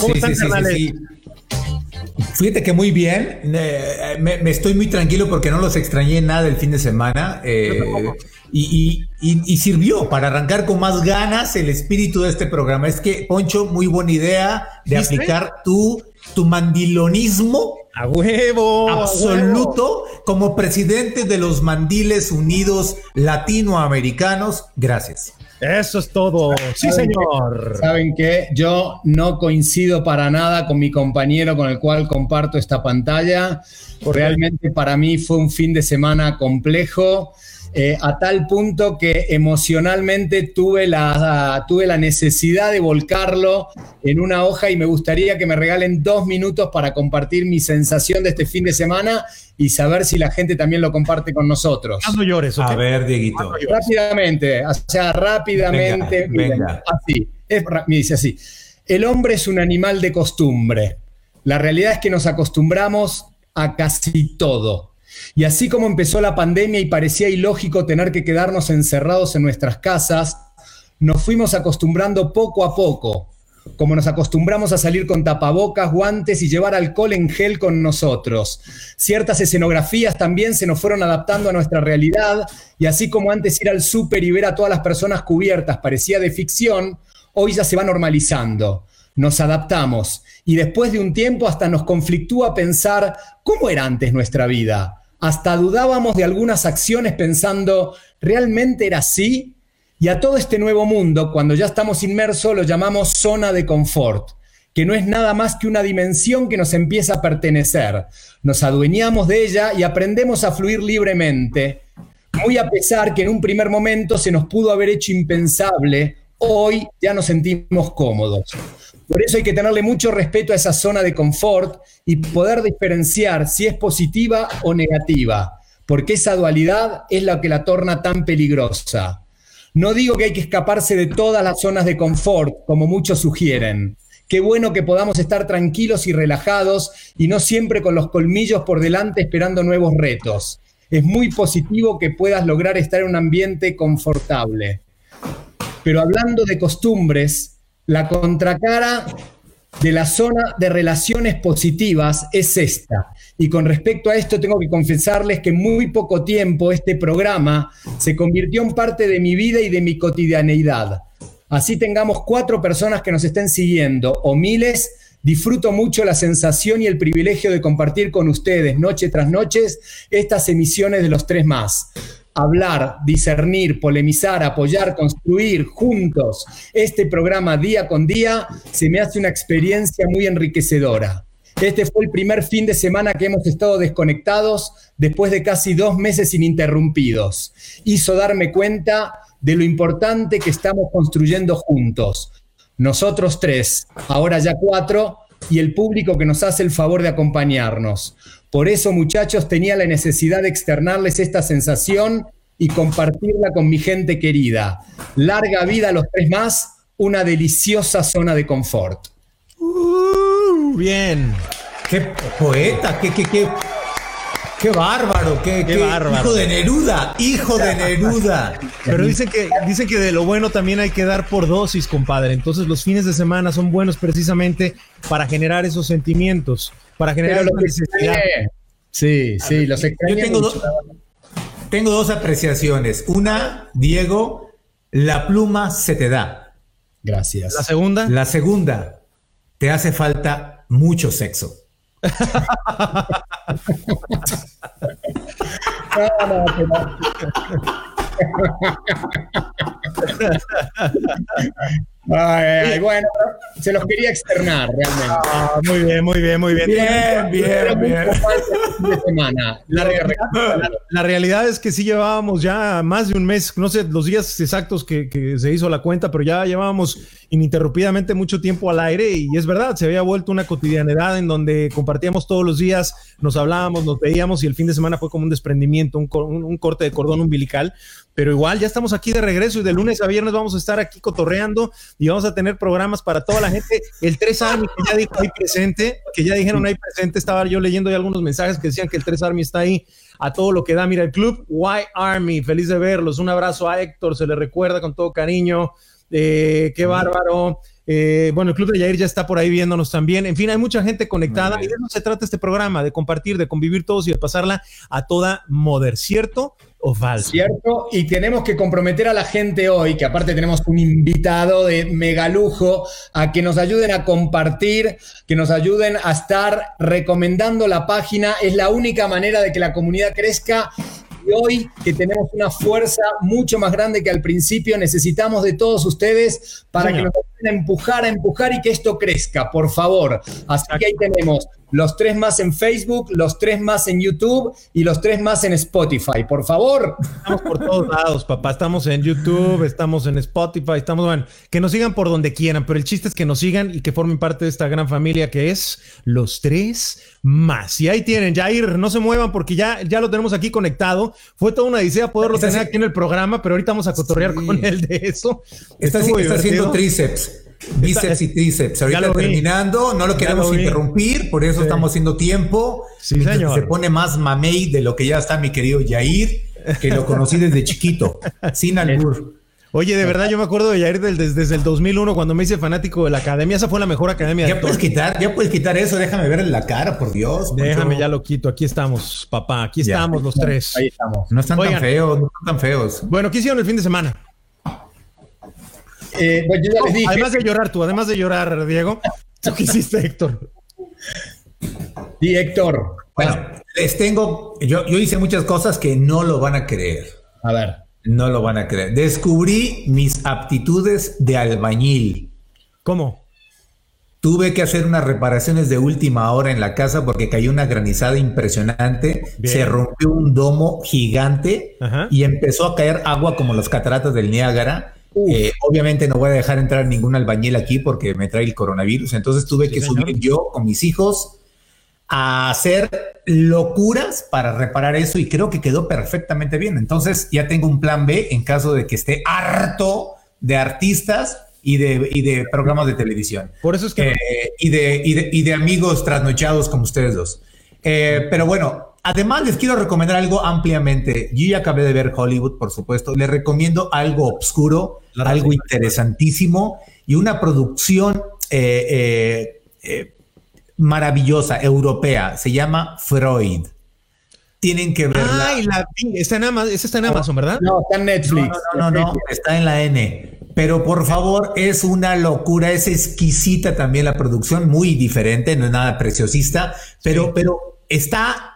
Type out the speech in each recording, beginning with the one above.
¿Cómo están, sí, Fíjate que muy bien. Eh, me, estoy muy tranquilo porque no los extrañé nada el fin de semana. Eh, y, sirvió para arrancar con más ganas el espíritu de este programa. Es que, Poncho, muy buena idea de aplicar tu, tu mandilonismo. A huevo. Absoluto como presidente de los Mandiles Unidos Latinoamericanos. Gracias. Eso es todo. Sí, señor. Saben que yo no coincido para nada con mi compañero con el cual comparto esta pantalla. Realmente para mí fue un fin de semana complejo. Eh, a tal punto que emocionalmente tuve la, tuve la necesidad de volcarlo en una hoja y me gustaría que me regalen dos minutos para compartir mi sensación de este fin de semana y saber si la gente también lo comparte con nosotros. No llores, A ver, Dieguito. Rápidamente, o sea, rápidamente. Venga, Así, me dice así. El hombre es un animal de costumbre. La realidad es que nos acostumbramos a casi todo. Y así como empezó la pandemia y parecía ilógico tener que quedarnos encerrados en nuestras casas, nos fuimos acostumbrando poco a poco, como nos acostumbramos a salir con tapabocas, guantes y llevar alcohol en gel con nosotros. Ciertas escenografías también se nos fueron adaptando a nuestra realidad y así como antes ir al súper y ver a todas las personas cubiertas parecía de ficción, hoy ya se va normalizando. Nos adaptamos y después de un tiempo hasta nos conflictúa pensar cómo era antes nuestra vida hasta dudábamos de algunas acciones pensando, ¿realmente era así? Y a todo este nuevo mundo, cuando ya estamos inmersos, lo llamamos zona de confort, que no es nada más que una dimensión que nos empieza a pertenecer. Nos adueñamos de ella y aprendemos a fluir libremente, muy a pesar que en un primer momento se nos pudo haber hecho impensable, hoy ya nos sentimos cómodos. Por eso hay que tenerle mucho respeto a esa zona de confort y poder diferenciar si es positiva o negativa, porque esa dualidad es la que la torna tan peligrosa. No digo que hay que escaparse de todas las zonas de confort, como muchos sugieren. Qué bueno que podamos estar tranquilos y relajados y no siempre con los colmillos por delante esperando nuevos retos. Es muy positivo que puedas lograr estar en un ambiente confortable. Pero hablando de costumbres, la contracara de la zona de relaciones positivas es esta. Y con respecto a esto tengo que confesarles que en muy poco tiempo este programa se convirtió en parte de mi vida y de mi cotidianeidad. Así tengamos cuatro personas que nos estén siguiendo o miles, disfruto mucho la sensación y el privilegio de compartir con ustedes noche tras noche estas emisiones de los tres más hablar, discernir, polemizar, apoyar, construir juntos este programa día con día, se me hace una experiencia muy enriquecedora. Este fue el primer fin de semana que hemos estado desconectados después de casi dos meses ininterrumpidos. Hizo darme cuenta de lo importante que estamos construyendo juntos. Nosotros tres, ahora ya cuatro, y el público que nos hace el favor de acompañarnos. Por eso, muchachos, tenía la necesidad de externarles esta sensación y compartirla con mi gente querida. Larga vida a los tres más, una deliciosa zona de confort. Uh, bien. Qué poeta, qué, qué, qué, qué bárbaro, qué, qué, bárbaro. Hijo de Neruda, hijo de Neruda. Pero dice que, dice que de lo bueno también hay que dar por dosis, compadre. Entonces los fines de semana son buenos precisamente para generar esos sentimientos para generar lo Sí, sí, los Yo tengo, tengo dos apreciaciones. Una, Diego, la pluma se te da. Gracias. La segunda. La segunda, te hace falta mucho sexo. bueno, se los quería externar realmente. Ah, muy bien, muy bien, muy bien. Bien, bien, bien. La, realidad es que sí llevábamos ya más de un mes, no sé los días exactos que, que se hizo la cuenta, pero ya llevábamos ininterrumpidamente mucho tiempo al aire y es verdad, se había vuelto una cotidianidad en donde compartíamos todos los días, nos hablábamos, nos veíamos y el fin de semana fue como un desprendimiento, un, un corte de cordón umbilical, pero igual ya estamos aquí de regreso y de lunes a viernes vamos a estar aquí cotorreando y vamos a tener programas para toda la gente. El 3 Army que ya dijo ahí presente, que ya dijeron ahí presente, estaba yo leyendo ya algunos mensajes que decían que el 3 Army está ahí a todo lo que da. Mira, el club Y Army, feliz de verlos. Un abrazo a Héctor, se le recuerda con todo cariño. Eh, qué bárbaro. Eh, bueno, el Club de Yair ya está por ahí viéndonos también. En fin, hay mucha gente conectada y de eso se trata este programa, de compartir, de convivir todos y de pasarla a toda moder, ¿cierto? O falso. Cierto, y tenemos que comprometer a la gente hoy, que aparte tenemos un invitado de megalujo, a que nos ayuden a compartir, que nos ayuden a estar recomendando la página. Es la única manera de que la comunidad crezca y hoy que tenemos una fuerza mucho más grande que al principio, necesitamos de todos ustedes para que nos ayuden a empujar, a empujar y que esto crezca, por favor. Así que ahí tenemos los tres más en Facebook, los tres más en YouTube y los tres más en Spotify. Por favor. Estamos por todos lados, papá. Estamos en YouTube, estamos en Spotify, estamos, bueno, que nos sigan por donde quieran, pero el chiste es que nos sigan y que formen parte de esta gran familia que es los tres más. Y ahí tienen, Jair, no se muevan porque ya, ya lo tenemos aquí conectado. Fue toda una idea poderlo tener aquí en el programa, pero ahorita vamos a cotorrear con él de eso. Está, está haciendo tríceps. Bíceps y tríceps. Ahorita terminando, no lo queremos interrumpir, por eso estamos haciendo tiempo. Sí, señor. Se pone más mamey de lo que ya está mi querido Yair, que lo conocí desde chiquito, sin albur. Oye, de verdad, yo me acuerdo de Yair desde, desde, el 2001 cuando me hice fanático de la academia. Esa fue la mejor academia. Ya puedes quitar, ya puedes quitar eso. Déjame ver en la cara, por Dios. Déjame, ya lo quito. Aquí estamos, papá. Aquí estamos los tres. Ahí estamos. No están tan feos, no están tan feos. Bueno, ¿qué hicieron el fin de semana? Eh, pues yo ya les dije. Además de llorar tú, además de llorar, Diego, qué hiciste, Héctor? Sí, Héctor. Bueno, les tengo, yo, yo hice muchas cosas que no lo van a creer. A ver. No lo van a creer. Descubrí mis aptitudes de albañil. ¿Cómo? Tuve que hacer unas reparaciones de última hora en la casa porque cayó una granizada impresionante. Bien. Se rompió un domo gigante Ajá. y empezó a caer agua como las cataratas del Niágara. Eh, obviamente no voy a dejar entrar ningún albañil aquí porque me trae el coronavirus. Entonces tuve Sí, que señor. subir yo con mis hijos a hacer locuras para reparar eso y creo que quedó perfectamente bien. Entonces ya tengo un plan B en caso de que esté harto de artistas y de, y de programas de televisión. Por eso es que Eh, y, de, y, de, y de amigos trasnochados como ustedes dos. Eh, pero bueno, además les quiero recomendar algo ampliamente. Yo ya acabé de ver Hollywood, por supuesto. Les recomiendo algo obscuro, La algo interesantísimo y una producción eh, eh, eh, maravillosa, europea. Se llama Freud. Tienen que verla. Ay, la vi. Está en Amazon, esa está en Amazon, ¿verdad? No, está en Netflix. No, no, no, no, está en la N. Pero por favor, es una locura, es exquisita también la producción, muy diferente, no es nada preciosista, pero, Sí. pero está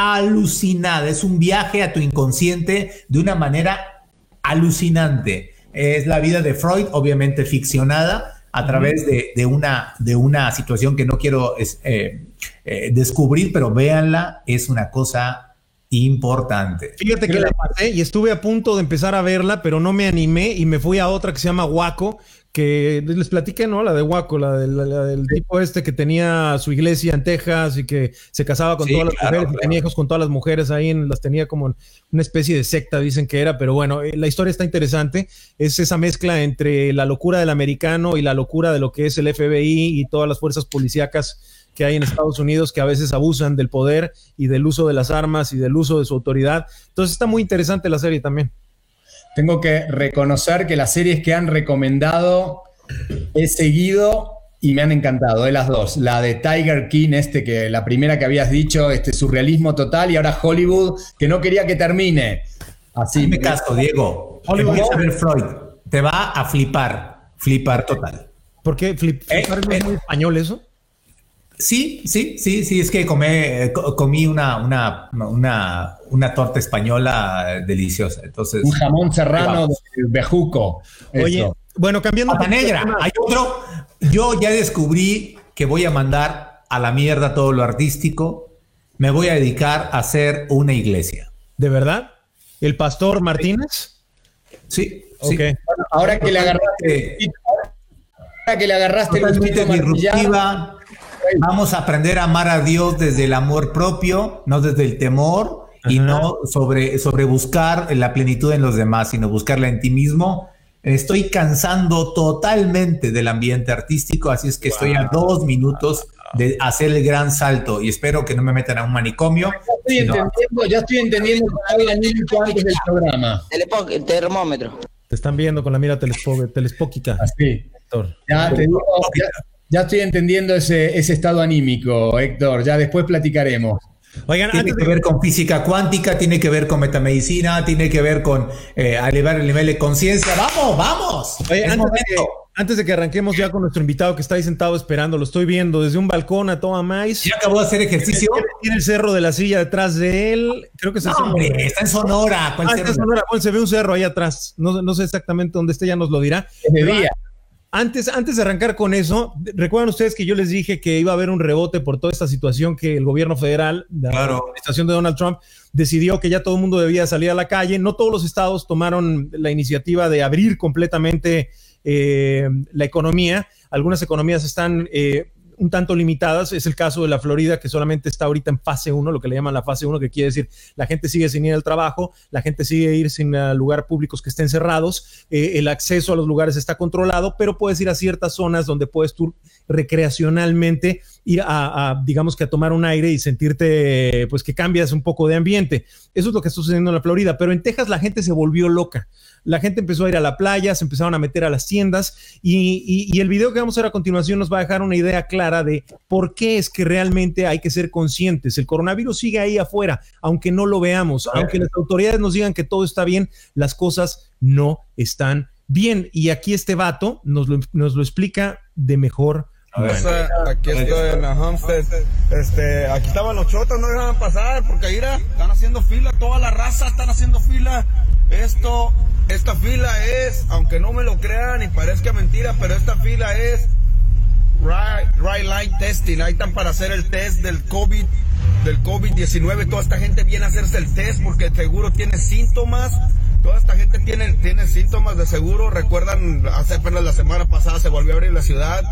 alucinada, es un viaje a tu inconsciente de una manera alucinante. Es la vida de Freud, obviamente ficcionada a través de, de una, de una situación que no quiero es, eh, eh, descubrir, pero véanla, es una cosa importante. Fíjate que la pasé y estuve a punto de empezar a verla, pero no me animé y me fui a otra que se llama Waco, que les platiqué, ¿no? La de Waco, la, del- la del tipo este que tenía su iglesia en Texas y que se casaba con Sí, todas las claro, mujeres claro. tenía hijos con todas las mujeres ahí, en- las tenía como una especie de secta, dicen que era, pero bueno, eh, la historia está interesante. Es esa mezcla entre la locura del americano y la locura de lo que es el FBI y todas las fuerzas policíacas que hay en Estados Unidos que a veces abusan del poder y del uso de las armas y del uso de su autoridad. Entonces está muy interesante la serie también. Tengo que reconocer que las series que han recomendado he seguido y me han encantado, de las dos. La de Tiger King, este que la primera que habías dicho, este surrealismo total, y ahora Hollywood, que no quería que termine. Así me caso, Diego. Hollywood. Freud. Te va a flipar. Flipar total. ¿Por qué flip? Eh, flipar no es eh. muy español eso? Sí, sí, sí, sí. Es que comé, eh, comí una, una, una, una torta española deliciosa. Entonces, Un jamón serrano de bejuco. Oye, Eso. bueno, cambiando. pata negra. Hay otro. Yo ya descubrí que voy a mandar a la mierda todo lo artístico. Me voy a dedicar a hacer una iglesia. ¿De verdad? ¿El pastor Martínez? Sí, sí. Bueno, ahora que le agarraste, Eh, ahora que le agarraste el totalmente disruptiva. Vamos a aprender a amar a Dios desde el amor propio, no desde el temor y no sobre, sobre buscar la plenitud en los demás, sino buscarla en ti mismo. Estoy cansando totalmente del ambiente artístico, así es que estoy a dos minutos de hacer el gran salto y espero que no me metan a un manicomio. ya estoy entendiendo, ya estoy entendiendo antes del programa. El, termómetro. Te están viendo con la mira telespóquica. Así. Ya, te digo, ya, estoy entendiendo ese, ese estado anímico, Héctor. Ya después platicaremos. Oigan, tiene que ver con física cuántica, tiene que ver con metamedicina, tiene que ver con eh, elevar el nivel de conciencia. ¡Vamos, vamos! antes, de que, arranquemos ya con nuestro invitado que está ahí sentado esperando, lo estoy viendo desde un balcón a toda más. ¿Ya acabó de hacer ejercicio? Tiene, el cerro de la silla detrás de él. Creo que es el hombre, está en Sonora. Ah, está en Sonora. se ve un cerro ahí atrás. No, no sé exactamente dónde esté, ya nos lo dirá. de día. Antes, antes de arrancar con eso, recuerdan ustedes que yo les dije que iba a haber un rebote por toda esta situación que el gobierno federal, la administración de Donald Trump, decidió que ya todo el mundo debía salir a la calle. No todos los estados tomaron la iniciativa de abrir completamente eh, la economía. Algunas economías están eh, un tanto limitadas. Es el caso de la Florida, que solamente está ahorita en fase 1, lo que le llaman la fase 1, que quiere decir la gente sigue sin ir al trabajo, la gente sigue ir sin uh, lugares públicos que estén cerrados, eh, el acceso a los lugares está controlado, pero puedes ir a ciertas zonas donde puedes tú recreacionalmente ir a, digamos que a tomar un aire y sentirte, pues que cambias un poco de ambiente. Eso es lo que está sucediendo en la Florida, pero en Texas la gente se volvió loca la gente empezó a ir a la playa, se empezaron a meter a las tiendas y, el video que vamos a ver a continuación nos va a dejar una idea clara de por qué es que realmente hay que ser conscientes. El coronavirus sigue ahí afuera, aunque no lo veamos, aunque las autoridades nos digan que todo está bien, las cosas no están bien. Y aquí este vato nos lo, nos lo explica de mejor aquí estoy en la Homestead. Este, aquí estaban los chotos, no dejaban pasar porque ahí están haciendo fila, toda la raza están haciendo fila. Esto, esta fila es, aunque no me lo crean y parezca mentira, pero esta fila es right, right line testing. Ahí están para hacer el test del COVID, del COVID-19. Toda esta gente viene a hacerse el test porque seguro tiene síntomas. Toda esta gente tiene, tiene síntomas de seguro. Recuerdan, hace apenas la semana pasada se volvió a abrir la ciudad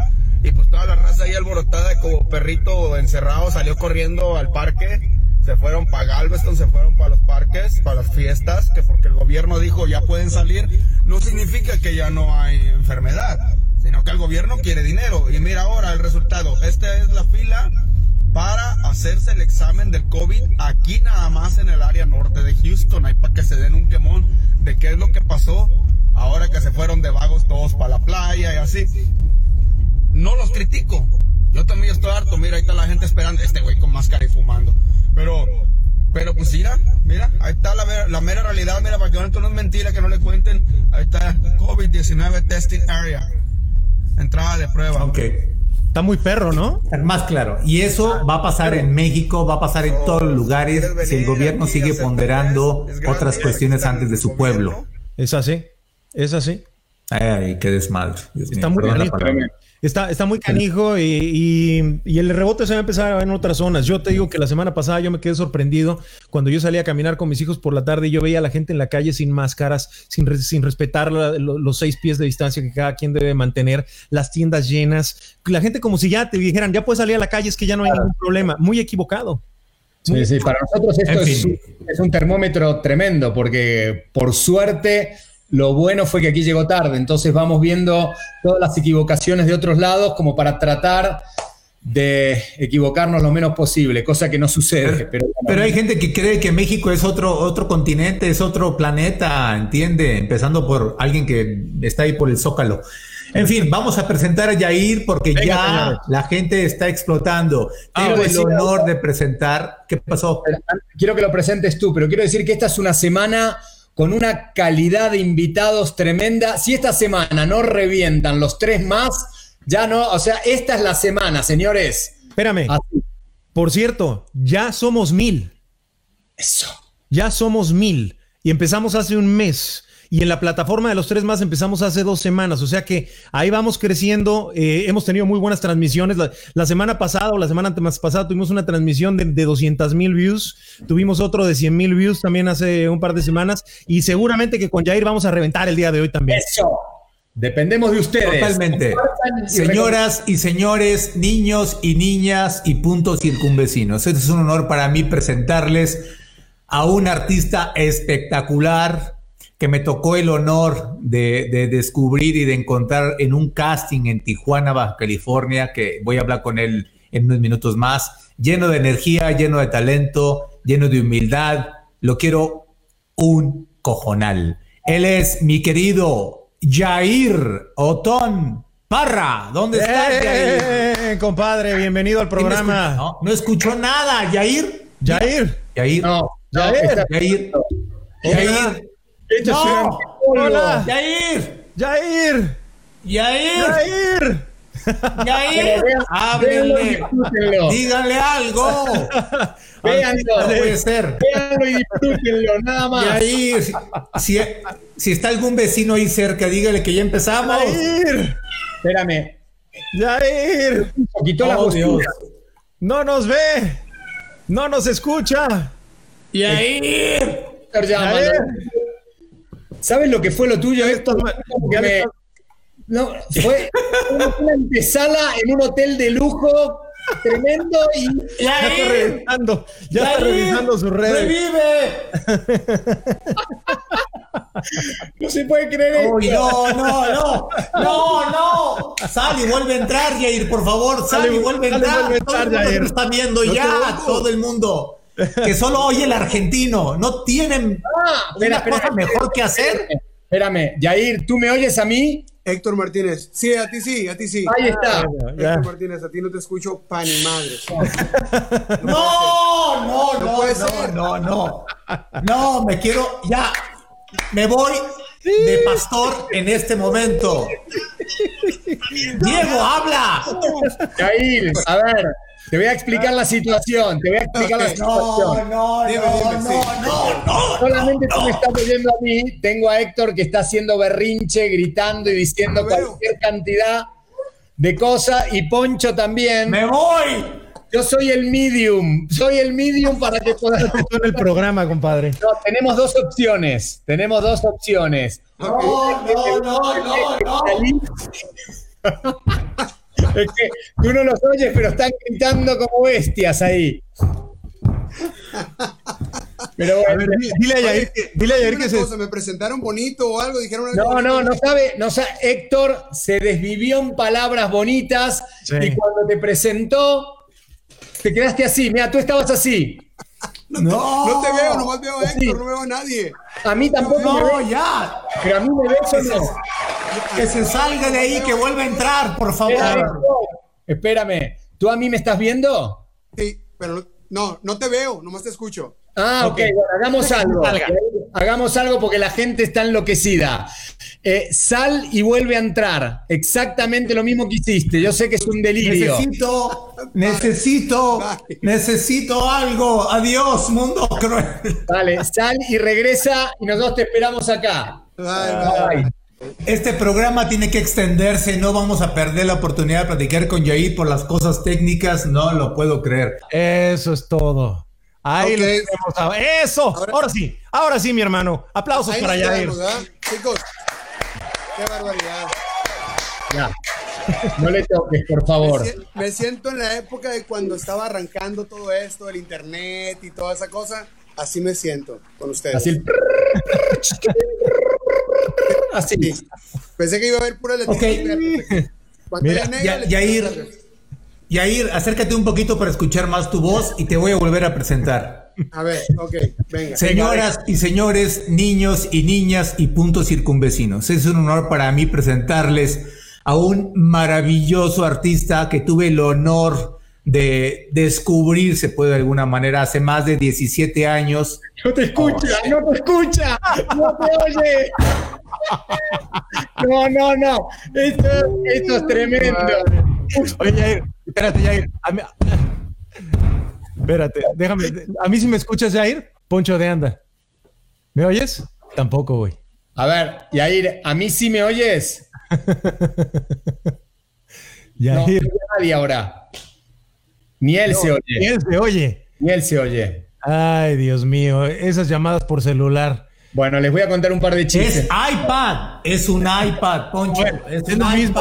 y pues toda la raza ahí alborotada como perrito encerrado salió corriendo al parque. Se fueron para Galveston, se fueron para los parques, para las fiestas, que porque el gobierno dijo ya pueden salir, no significa que ya no hay enfermedad, sino que el gobierno quiere dinero. Y mira ahora el resultado. Esta es la fila para hacerse el examen del COVID aquí nada más en el área norte de Houston, ahí para que se den un quemón de qué es lo que pasó ahora que se fueron de vagos todos para la playa y así no los critico. Yo también estoy harto. Mira, ahí está la gente esperando. Este güey con máscara y fumando. Pero, pero pues mira, mira, ahí está la, la mera realidad. Mira, para que no, no es mentira, que no le cuenten. Ahí está COVID-19 testing area. Entrada de prueba. Ok. Está muy perro, ¿no? Más claro. Y eso va a pasar en México, va a pasar en todos los lugares si el gobierno sigue ponderando otras cuestiones antes de su pueblo. Es así, es así. Ay, qué desmadre. Está muy Está, está muy canijo y, el rebote se va a empezar en otras zonas. Yo te digo que la semana pasada yo me quedé sorprendido cuando yo salía a caminar con mis hijos por la tarde y yo veía a la gente en la calle sin máscaras, sin, sin respetar los seis pies de distancia que cada quien debe mantener, las tiendas llenas, la gente como si ya te dijeran, ya puedes salir a la calle, es que ya no hay ningún problema. Muy equivocado. Sí, sí, para nosotros esto es, es un termómetro tremendo porque por suerte lo bueno fue que aquí llegó tarde, entonces vamos viendo todas las equivocaciones de otros lados como para tratar de equivocarnos lo menos posible, cosa que no sucede. Pero, pero, hay gente que cree que México es otro, otro continente, es otro planeta, ¿entiende? Empezando por alguien que está ahí por el zócalo. En fin, vamos a presentar a Yair porque ya la gente está explotando. Ah, Tengo el honor de presentar. ¿Qué pasó? Quiero que lo presentes tú, pero quiero decir que esta es una semana con una calidad de invitados tremenda. Si esta semana no revientan los tres más, ya no, o sea, esta es la semana, señores. Espérame. Por cierto, ya somos mil. Eso. Ya somos mil. Y empezamos hace un mes. Y en la plataforma de los tres más empezamos hace dos semanas, o sea que ahí vamos creciendo. Eh, hemos tenido muy buenas transmisiones. La, semana pasada o la semana más pasada tuvimos una transmisión de, de 200 mil views. Tuvimos otro de 100 mil views también hace un par de semanas. Y seguramente que con Jair vamos a reventar el día de hoy también. Eso. Dependemos de ustedes. Totalmente. Señoras y señores, niños y niñas y puntos circunvecinos. Este es un honor para mí presentarles a un artista espectacular, que me tocó el honor de, descubrir y de encontrar en un casting en Tijuana, Baja California, que voy a hablar con él en unos minutos más, lleno de energía, lleno de talento, lleno de humildad. Lo quiero un cojonal. Él es mi querido Jair Otón Parra. ¿Dónde estás, Jair? ¡Eh, compadre, bienvenido al ¿Quién me programa. No, no escuchó nada, Jair. Jair. Jair. No, no, Jair, Jair. Jair. Esto es una No. Hola. Jair. Jair. Jair. Vean- Háblenle. Díganle algo. Véanlo. No puede ser. Véanlo y disfrútenlo, nada más. Jair, si, si, está algún vecino ahí cerca, dígale que ya empezamos. Jair. Espérame. Jair. Quitó la Oh, postura. Dios. No nos ve. No nos escucha. Llámalo. Jair. ¿Sabes lo que fue lo tuyo, me- estás- No, fue una, antesala en un hotel de lujo tremendo y Ya está revisando. Ya está revisando sus redes. Revive. no se puede creer esto. no, no, no, no, no. Sal y vuelve a entrar, Jair, por favor. Sal Sale, y vuelve a sale, entrar. vuelve a todo el mundo Jair. está viendo No ya, todo el mundo. Que solo oye el argentino. No tienen Ah, espera, una espera, cosa mejor que hacer. Espérame, Jair, ¿tú me oyes a mí? Héctor Martínez. Sí, a ti sí, a ti sí. Ahí está. Héctor Martínez, a ti no te escucho pa' ni madre. No, no, no, no, puede no, ser. no, no. No, me quiero, ya, me voy de pastor en este momento. Diego, habla. Jair, a ver, te voy a explicar la situación. Te voy a explicar la situación. No, no, Dime, no, dime, no, sí. no, no. Solamente tú me estás oyendo a mí. Tengo a Héctor que está haciendo berrinche, gritando y diciendo cualquier cantidad de cosas. Y Poncho también. Me voy. Yo soy el medium. Soy el medium para que puedas. Esto en el programa, compadre. No, tenemos dos opciones. Tenemos dos opciones. No, no, no, no, no. Es que tú no los oyes, pero están gritando como bestias ahí. Pero A bueno, ver, dile a Yair que, dile a Yair que una se. cosa, me presentaron bonito o algo, dijeron algo no, bonito. no, no sabe, no sabe. Héctor se desvivió en palabras bonitas Sí. y cuando te presentó, te quedaste así. Mira, tú estabas así. No, No te veo, nomás veo a Héctor, Sí. no veo a nadie. A mí tampoco me No, ya. pero a mí me ves o no. Que se salga de ahí, que vuelva a entrar, por favor. Espérame, ¿tú a mí me estás viendo? Sí, pero no, no te veo, nomás te escucho. Ah, ok, bueno, hagamos algo. Hagamos algo porque la gente está enloquecida. Eh, sal y vuelve a entrar. Exactamente lo mismo que hiciste. Yo sé que es un delirio. Necesito, necesito, necesito algo. Adiós, mundo cruel. Vale, sal y regresa y nosotros te esperamos acá. Ay. Bye. Este programa tiene que extenderse, no vamos a perder la oportunidad de platicar con Yair por las cosas técnicas, no lo puedo creer. Eso es todo. Ahí Ok. lo tenemos. ahora. Eso. Ahora, Ahora- sí. Ahora sí, mi hermano. Aplausos Ahí para ¿verdad? Chicos, qué barbaridad. Ya. No le toques, por favor. me siento en la época de cuando estaba arrancando todo esto, el internet y toda esa cosa. Así me siento con ustedes. Así el... Así. Sí. Pensé que iba a haber pura Ok. letrita. Pantalla Mira, negra, Ya- verde. Yair, acércate un poquito para escuchar más tu voz y te voy a volver a presentar. A ver, ok, venga. Señoras y señores, niños y niñas y puntos circunvecinos, es un honor para mí presentarles a un maravilloso artista que tuve el honor de descubrir, se puede de alguna manera, hace más de 17 años. No te escucha, no te escucha, no te oye. No, no, no. Esto, esto es tremendo. Oye, Yair, espérate. A mí- Espérate, déjame. ¿A mí si me escuchas, Yair? Poncho de anda. ¿Me oyes? Tampoco, güey. A ver, Yair, ¿a mí sí me oyes? No, nadie ahora. Ni él se oye. ¿Quién se oye? Ni él se oye. Ay, Dios mío. Esas llamadas por celular. Bueno, les voy a contar un par de Es chistes. iPad, es un iPad, Poncho, es, Es un lo mismo.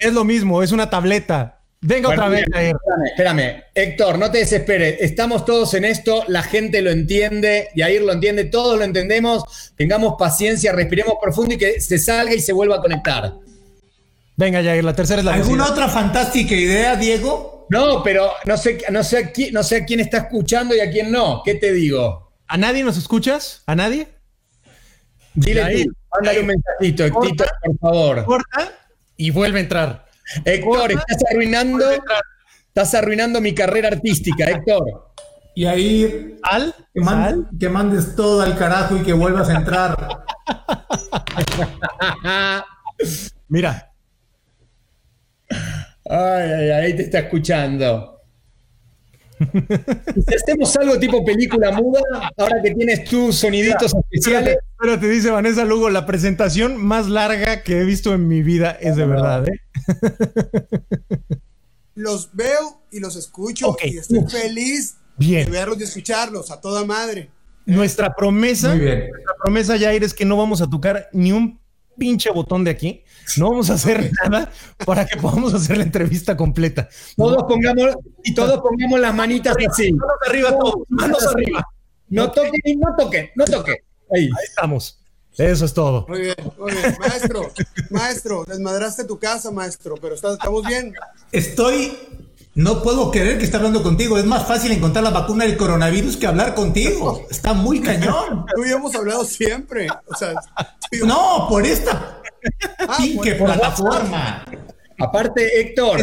Es lo mismo. Es una tableta. Venga Bueno, otra vez, mira, Yair. espérame, espérame. Héctor, no te desesperes. Estamos todos en esto. La gente lo entiende. Yair lo entiende. Todos lo entendemos. Tengamos paciencia, respiremos profundo y que se salga y se vuelva a conectar. Venga, Yair. La tercera es la ¿Alguna vencida. otra fantástica idea, Diego? No, pero no sé, no sé, a quién, no sé a quién está escuchando y a quién no. ¿Qué te digo? ¿A nadie nos escuchas? ¿A nadie? Dile Yair, tú. Mándale un mensajito, Héctor, por favor. Corta y vuelve a entrar. Héctor, estás arruinando, estás arruinando mi carrera artística, Héctor. Y ahí ¿Al? que, man- ¿Al? que mandes todo al carajo y que vuelvas a entrar. Mira, Ay, ay, ay, ahí te está escuchando. Y si hacemos algo tipo película muda, ahora que tienes tus soniditos especiales, espérate, espérate, dice Vanessa Lugo, la presentación más larga que he visto en mi vida es de verdad, ¿eh? Los veo y los escucho y estoy feliz Bien. de verlos y escucharlos a toda madre. Nuestra promesa, Muy bien. nuestra promesa, Jair, es que no vamos a tocar ni un pinche botón de aquí. No vamos a hacer nada para que podamos hacer la entrevista completa. todos pongamos, todos pongamos las manitas así. Manos arriba todos, manos arriba. No toquen y no toquen, no toquen. Ahí. Ahí estamos. Eso es todo. Muy bien, muy bien. Maestro, maestro, desmadraste tu casa, maestro, pero estamos bien. Estoy. No puedo creer que está hablando contigo. Es más fácil encontrar la vacuna del coronavirus que hablar contigo. Está muy cañón. Tú y yo hemos hablado siempre. O sea, yo- No, por esta Ah, pinche por- plataforma. Aparte, Héctor,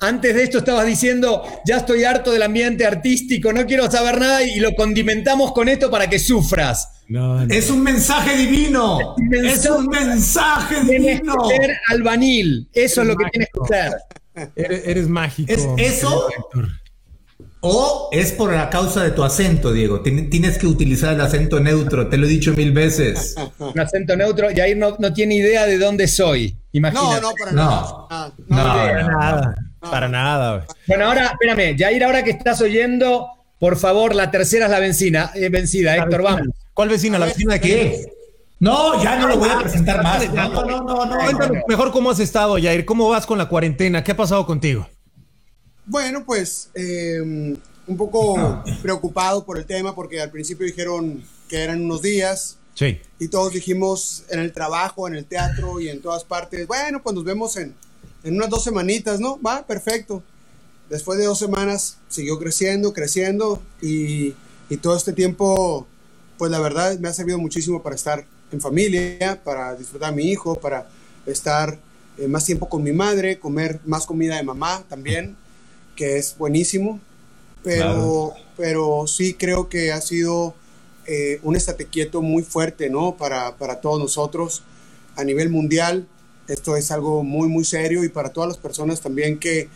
antes de esto estabas diciendo, ya estoy harto del ambiente artístico, no quiero saber nada y lo condimentamos con esto para que sufras. No, no. Es un mensaje divino. Es un mensaje Tienes divino. que ser albanil, eso es lo que tienes que ser. Eres, eres mágico. ¿Es eso? O es por la causa de tu acento, Diego. Tien- Tienes que utilizar el acento neutro. Te lo he dicho mil veces. Un acento neutro, Jair no, no tiene idea de dónde soy. No, Imagínate. no, para No. nada. Ah, No, Para no. nada. Para nada. Bueno, ahora, espérame, Jair, ahora que estás oyendo, por favor, la tercera es la vencina, eh, vencida, Héctor, vamos. ¿Cuál vecina? ¿La vecina de qué? No, ya no lo voy a presentar más. No, no, no, no. no. Cuéntanos mejor cómo has estado, Jair. ¿Cómo vas con la cuarentena? ¿Qué ha pasado contigo? Bueno, pues eh, un poco preocupado por el tema porque al principio dijeron que eran unos días Sí. y todos dijimos en el trabajo, en el teatro y en todas partes, bueno, pues nos vemos en, en unas dos semanitas, ¿no? Va, perfecto. Después de dos semanas siguió creciendo, creciendo y, y todo este tiempo, pues la verdad me ha servido muchísimo para estar en familia, para disfrutar a mi hijo, para estar eh, más tiempo con mi madre, comer más comida de mamá también, que es buenísimo. Pero, pero sí creo que ha sido eh, un estate quieto muy fuerte, ¿no? Para, para todos nosotros a nivel mundial. Esto es algo muy, muy serio y para todas las personas también que,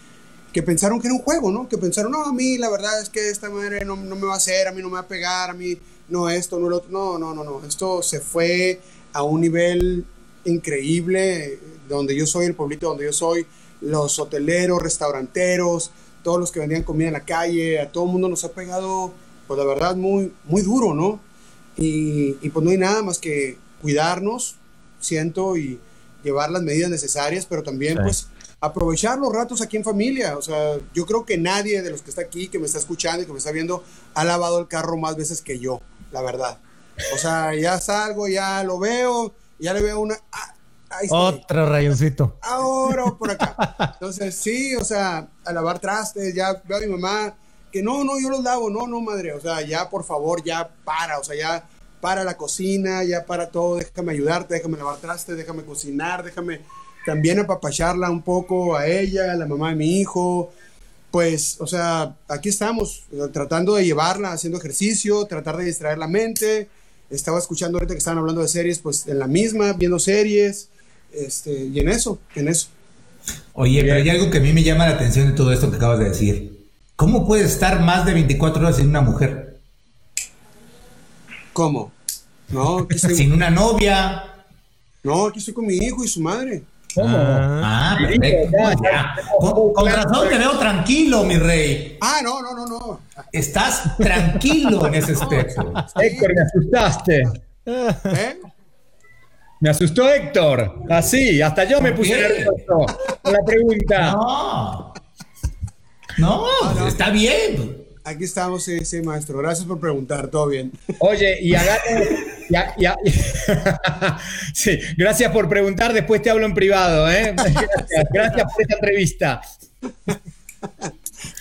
que pensaron que era un juego, ¿no? Que pensaron, no, a mí la verdad es que esta madre no, no me va a hacer, a mí no me va a pegar, a mí no esto, no lo otro. No, no, no, no. Esto se fue a un nivel increíble, donde yo soy, el pueblito donde yo soy, los hoteleros, restauranteros, todos los que vendían comida en la calle, a todo el mundo nos ha pegado, pues la verdad, muy, muy duro, ¿no? Y, y pues no hay nada más que cuidarnos, siento, y llevar las medidas necesarias, pero también Sí. pues aprovechar los ratos aquí en familia. O sea, yo creo que nadie de los que está aquí, que me está escuchando y que me está viendo, ha lavado el carro más veces que yo, la verdad. O sea, ya salgo, ya lo veo, ya le veo una... ah, ahí Otro rayoncito. ahora por acá. Entonces, sí, o sea, a lavar trastes, ya veo a mi mamá que no, no, yo los lavo, no, no, madre, o sea, ya por favor, ya para, o sea, ya para la cocina, ya para todo, déjame ayudarte, déjame lavar trastes, déjame cocinar, déjame también apapacharla un poco a ella, a la mamá de mi hijo. Pues, o sea, aquí estamos, tratando de llevarla, haciendo ejercicio, tratar de distraer la mente. Estaba escuchando ahorita que estaban hablando de series, pues en la misma, viendo series, este, y en eso, en eso. Oye, pero hay algo que a mí me llama la atención de todo esto que acabas de decir. ¿Cómo puedes estar más de 24 horas sin una mujer? ¿Cómo? No, estoy, Sin una novia. no, aquí estoy con mi hijo y su madre. ¿Cómo? Ah, Ah, perfecto. ya, ya. Con, con razón te veo tranquilo, mi rey. Ah, no, no, no, no. Estás tranquilo en ese aspecto. Héctor, me asustaste. ¿Eh? Me asustó Héctor. Así, hasta yo me ¿Por puse nervioso con la pregunta. No. No, está bien. Aquí estamos, sí, sí, maestro. Gracias por preguntar, todo bien. Oye, y ya- ya- sí, gracias por preguntar. Después te hablo en privado, ¿eh? Gracias, gracias por esta entrevista.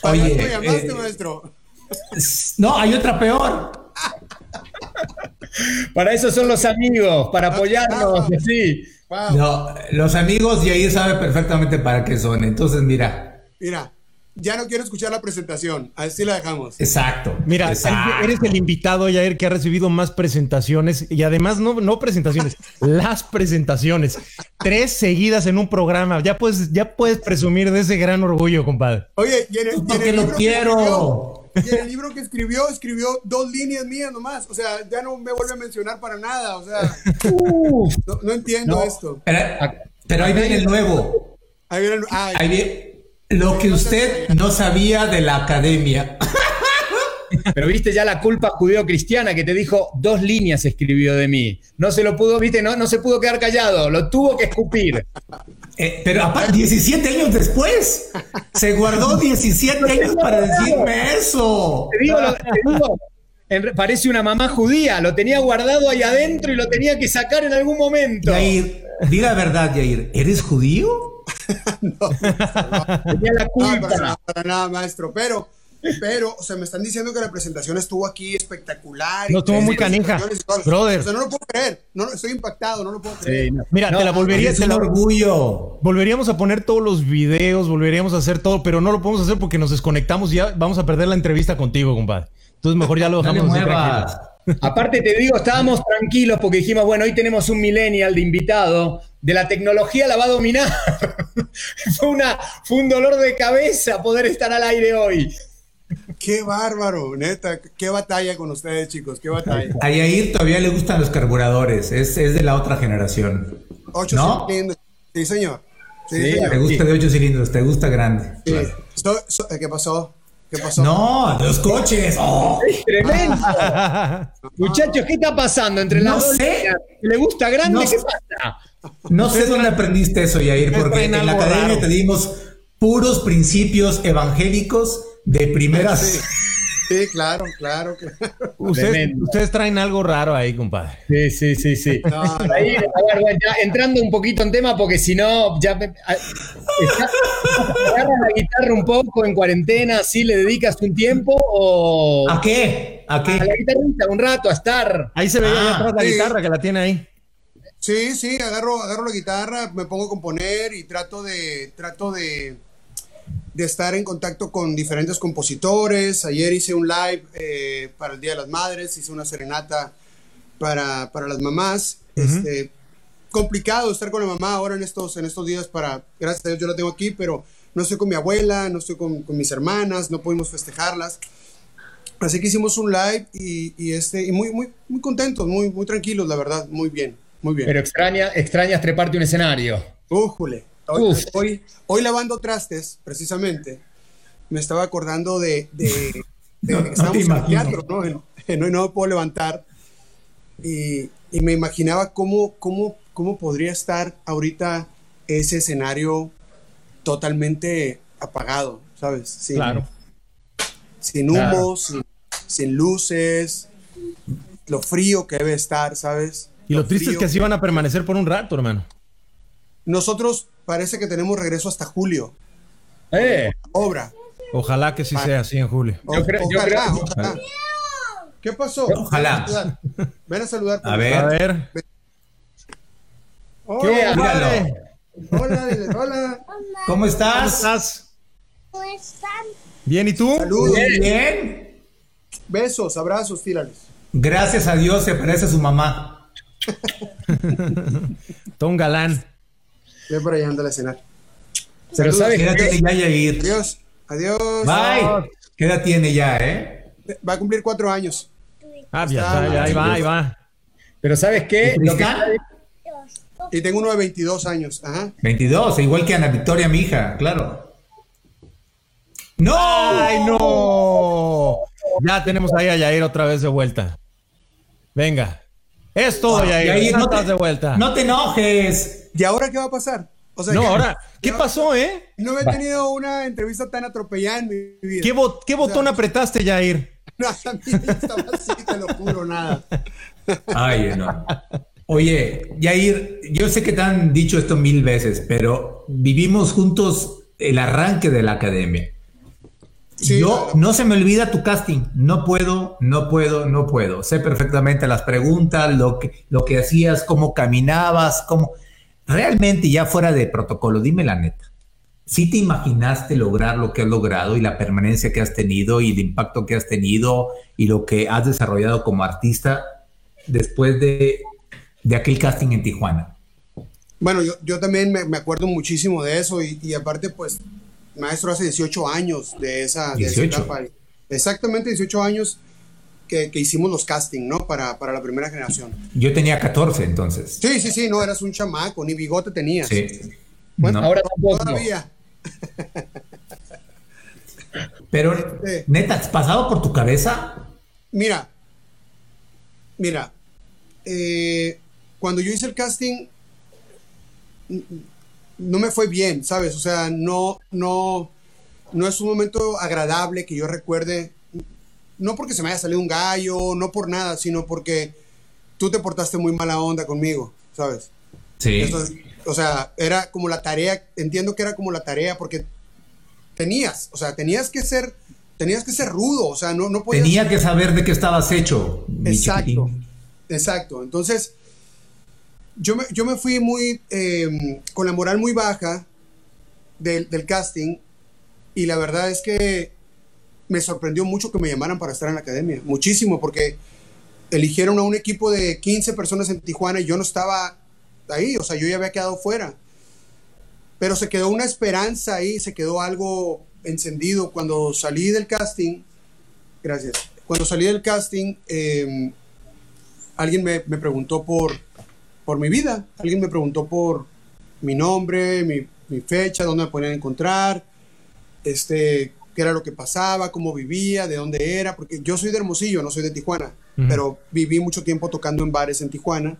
¿Para Oye, me llamaste, eh, maestro? No, hay otra peor. Para eso son los amigos, para apoyarnos, sí. Wow. No, los amigos y ahí sabe perfectamente para qué son. Entonces, mira. Mira, ya no quiero escuchar la presentación. Así la dejamos. Exacto. Mira, exacto. eres el invitado, Jair, que ha recibido más presentaciones y además no, no presentaciones, las presentaciones. Tres seguidas en un programa. Ya puedes, ya puedes presumir de ese gran orgullo, compadre. Oye, y en el, y en Porque el lo que quiero. escribió- y en el libro que escribió, escribió dos líneas mías nomás. O sea, ya no me vuelve a mencionar para nada. O sea, no, no entiendo No. esto. Pero, pero ahí viene el nuevo. Ahí viene el- ay, Ahí viene lo que usted no sabía de la academia. pero viste ya la culpa judeo-cristiana que te dijo dos líneas escribió de mí. No se lo pudo, viste, no, no se pudo quedar callado, lo tuvo que escupir. Eh, pero aparte, 17 años después, se guardó 17 años para decirme eso. Te digo, lo- te digo, en re- parece una mamá judía, lo tenía guardado ahí adentro y lo tenía que sacar en algún momento. Yair, di la verdad, Yair, ¿eres judío? La no, culpa. para, nada, para nada, maestro. Pero, pero, o sea, me están diciendo que la presentación estuvo aquí espectacular. No, estuvo muy canija. Brother. O sea, no lo puedo creer. No, estoy impactado, no lo puedo creer. Sí, no. Mira, No, te la volvería, Es un la- orgullo. volveríamos a poner todos los videos, volveríamos a hacer todo, pero no lo podemos hacer porque nos desconectamos y ya vamos a perder la entrevista contigo, compadre. Entonces mejor ya lo No dejamos tranquilo. Aparte te digo, estábamos tranquilos porque dijimos, bueno, hoy tenemos un millennial de invitado, de la tecnología la va a dominar. fue, una, fue un dolor de cabeza poder estar al aire hoy. Qué bárbaro, neta. Qué batalla con ustedes, chicos. Qué batalla. A Yair todavía le gustan los carburadores, es, es de la otra generación. Ocho ¿No? cilindros. Sí, señor. Sí, Sí, señor. Te gusta de 8 cilindros, te gusta grande. Sí. So- so- ¿Qué pasó? ¿Qué pasó? No, los coches. Oh. Tremendo. Muchachos, ¿qué está pasando entre No las dos sé. ¿Le gusta grande? No ¿Qué sé. pasa? No sé dónde aprendiste eso, Yair, porque en la academia raro. te dimos puros principios evangélicos de primeras. Sí. Sí, claro, claro, claro. Ustedes, traen algo raro ahí, compadre. Sí, sí, sí, sí. No, no. Ahí, a ver, bueno, ya entrando un poquito en tema, porque si no, ya me- a- está- agarras la guitarra un poco en cuarentena, ¿sí le dedicas un tiempo o ¿A qué? ¿A a la qué? guitarrita un rato a estar? Ahí se veía Ah, atrás la sí. guitarra que la tiene ahí. Sí, sí, agarro, agarro la guitarra, me pongo a componer y trato de, trato de, de estar en contacto con diferentes compositores. Ayer hice un live eh, para el Día de las Madres, hice una serenata para, para las mamás. este, complicado estar con la mamá ahora en estos, en estos días para, gracias a Dios yo la tengo aquí, pero no estoy con mi abuela, no estoy con, con mis hermanas, no pudimos festejarlas. Así que hicimos un live y, y este, y muy, muy, muy contentos, muy, muy tranquilos, la verdad, muy bien, muy bien. Pero extraña, extrañas treparte un escenario. Újule. Hoy, hoy, hoy lavando trastes, precisamente, me estaba acordando de, de, de No, que no estábamos te en el teatro, ¿no? En- en hoy no me puedo levantar. Y, y me imaginaba cómo, cómo, cómo podría estar ahorita ese escenario totalmente apagado, ¿sabes? Sin, Claro. sin humo, Claro. sin, sin luces, lo frío que debe estar, ¿sabes? Y lo triste es que así van a permanecer por un rato, hermano. Nosotros parece que tenemos regreso hasta julio. Eh, Obra. Ojalá que sí sea así en julio. O- Yo creo- yo ojalá, creo- ojalá. ¿Qué pasó? Ojalá. Ven a saludar. A ver. A ver. Hola, hola, dile, hola. ¿Cómo ¿Cómo estás? estás? ¿Cómo están? Bien, ¿y tú? Saludos. Bien. Besos, abrazos, tírales. Gracias a Dios se parece a su mamá. Un galán. Ven por allá, anda a cenar. pero Saludos. sabes Quédate que ya Yair. Adiós. Adiós. Bye. ¿Qué edad tiene ya, eh? Va a cumplir cuatro años. Ah, ya está, ya, ahí va, ahí va. Pero sabes qué? Lo que-. Y tengo uno de 22 años. Ajá. 22, igual que Ana Victoria, mi hija, claro. ¡No! ¡Ay, no! Ya tenemos ahí a Yair otra vez de vuelta. Venga. Es todo, Yair. Yair, Ya no estás te, de vuelta. No te enojes. ¿Y ahora qué va a pasar? O sea, que- ahora, ¿qué no- pasó, eh? No he tenido una entrevista tan atropellada en mi vida. ¿Qué, bo- qué botón apretaste, Yair? No, también estaba así, te lo juro, nada. Ay, no. Oye, Yair, yo sé que te han dicho esto mil veces, pero vivimos juntos el arranque de la academia. Yo no se me olvida tu casting. No puedo, no puedo, no puedo. Sé perfectamente las preguntas, lo que, lo que hacías, cómo caminabas, cómo. Realmente, ya fuera de protocolo, dime la neta. ¿Sí te imaginaste lograr lo que has logrado y la permanencia que has tenido y el impacto que has tenido y lo que has desarrollado como artista después de, de aquel casting en Tijuana? Bueno, yo, yo también me, me, acuerdo muchísimo de eso y, y, aparte, pues, maestro hace 18 años de esa, 18. De esa etapa. Exactamente 18 años que, que, hicimos los castings, ¿no? Para, para la primera generación. Yo tenía 14 entonces. Sí, sí, sí, no, eras un chamaco, ni bigote tenías. Sí. Bueno, no. ahora todavía. Pero, este, neta, ¿has pasado por tu cabeza? Mira, mira, eh, cuando yo hice el casting, no me fue bien, ¿sabes? O sea, no, no, no es un momento agradable que yo recuerde, no porque se me haya salido un gallo, no por nada, sino porque tú te portaste muy mala onda conmigo, ¿sabes? Sí. O sea, era como la tarea, entiendo que era como la tarea porque tenías, o sea, tenías que ser, tenías que ser rudo, o sea, no, no podías... Tenía que saber de qué estabas hecho. Exacto, exacto. Entonces, yo me, yo me fui muy, eh, con la moral muy baja del, del casting y la verdad es que me sorprendió mucho que me llamaran para estar en la academia, muchísimo, porque eligieron a un equipo de 15 personas en Tijuana y yo no estaba ahí, o sea, yo ya había quedado fuera. Pero se quedó una esperanza ahí, se quedó algo encendido. Cuando salí del casting, gracias, cuando salí del casting, eh, alguien me, me, preguntó por, por mi vida, alguien me preguntó por mi nombre, mi, mi fecha, dónde me podían encontrar, este, qué era lo que pasaba, cómo vivía, de dónde era, porque yo soy de Hermosillo, no soy de Tijuana, uh -huh. pero viví mucho tiempo tocando en bares en Tijuana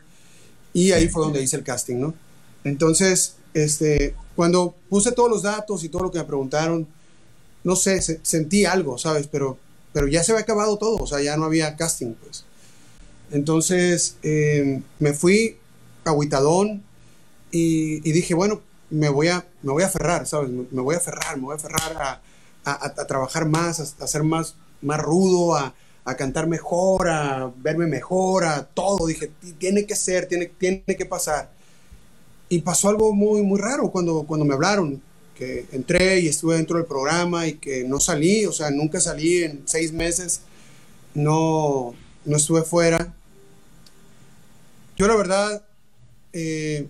y ahí fue donde hice el casting, ¿no? Entonces, este, cuando puse todos los datos y todo lo que me preguntaron, no sé, se, sentí algo, ¿sabes? Pero, pero ya se había acabado todo, o sea, ya no había casting, pues. Entonces, eh, me fui aguitadón y, y, dije, bueno, me voy, a, me voy a aferrar, ¿sabes? Me, me voy a aferrar, me voy a aferrar a, a, a trabajar más, a, a, ser más, más rudo, a, a cantar mejor, a verme mejor, a todo. Dije, tiene que ser, tiene, tiene que pasar. Y pasó algo muy, muy raro cuando, cuando me hablaron, que entré y estuve dentro del programa y que no salí, o sea, nunca salí en seis meses, no, no estuve fuera. Yo la verdad, eh,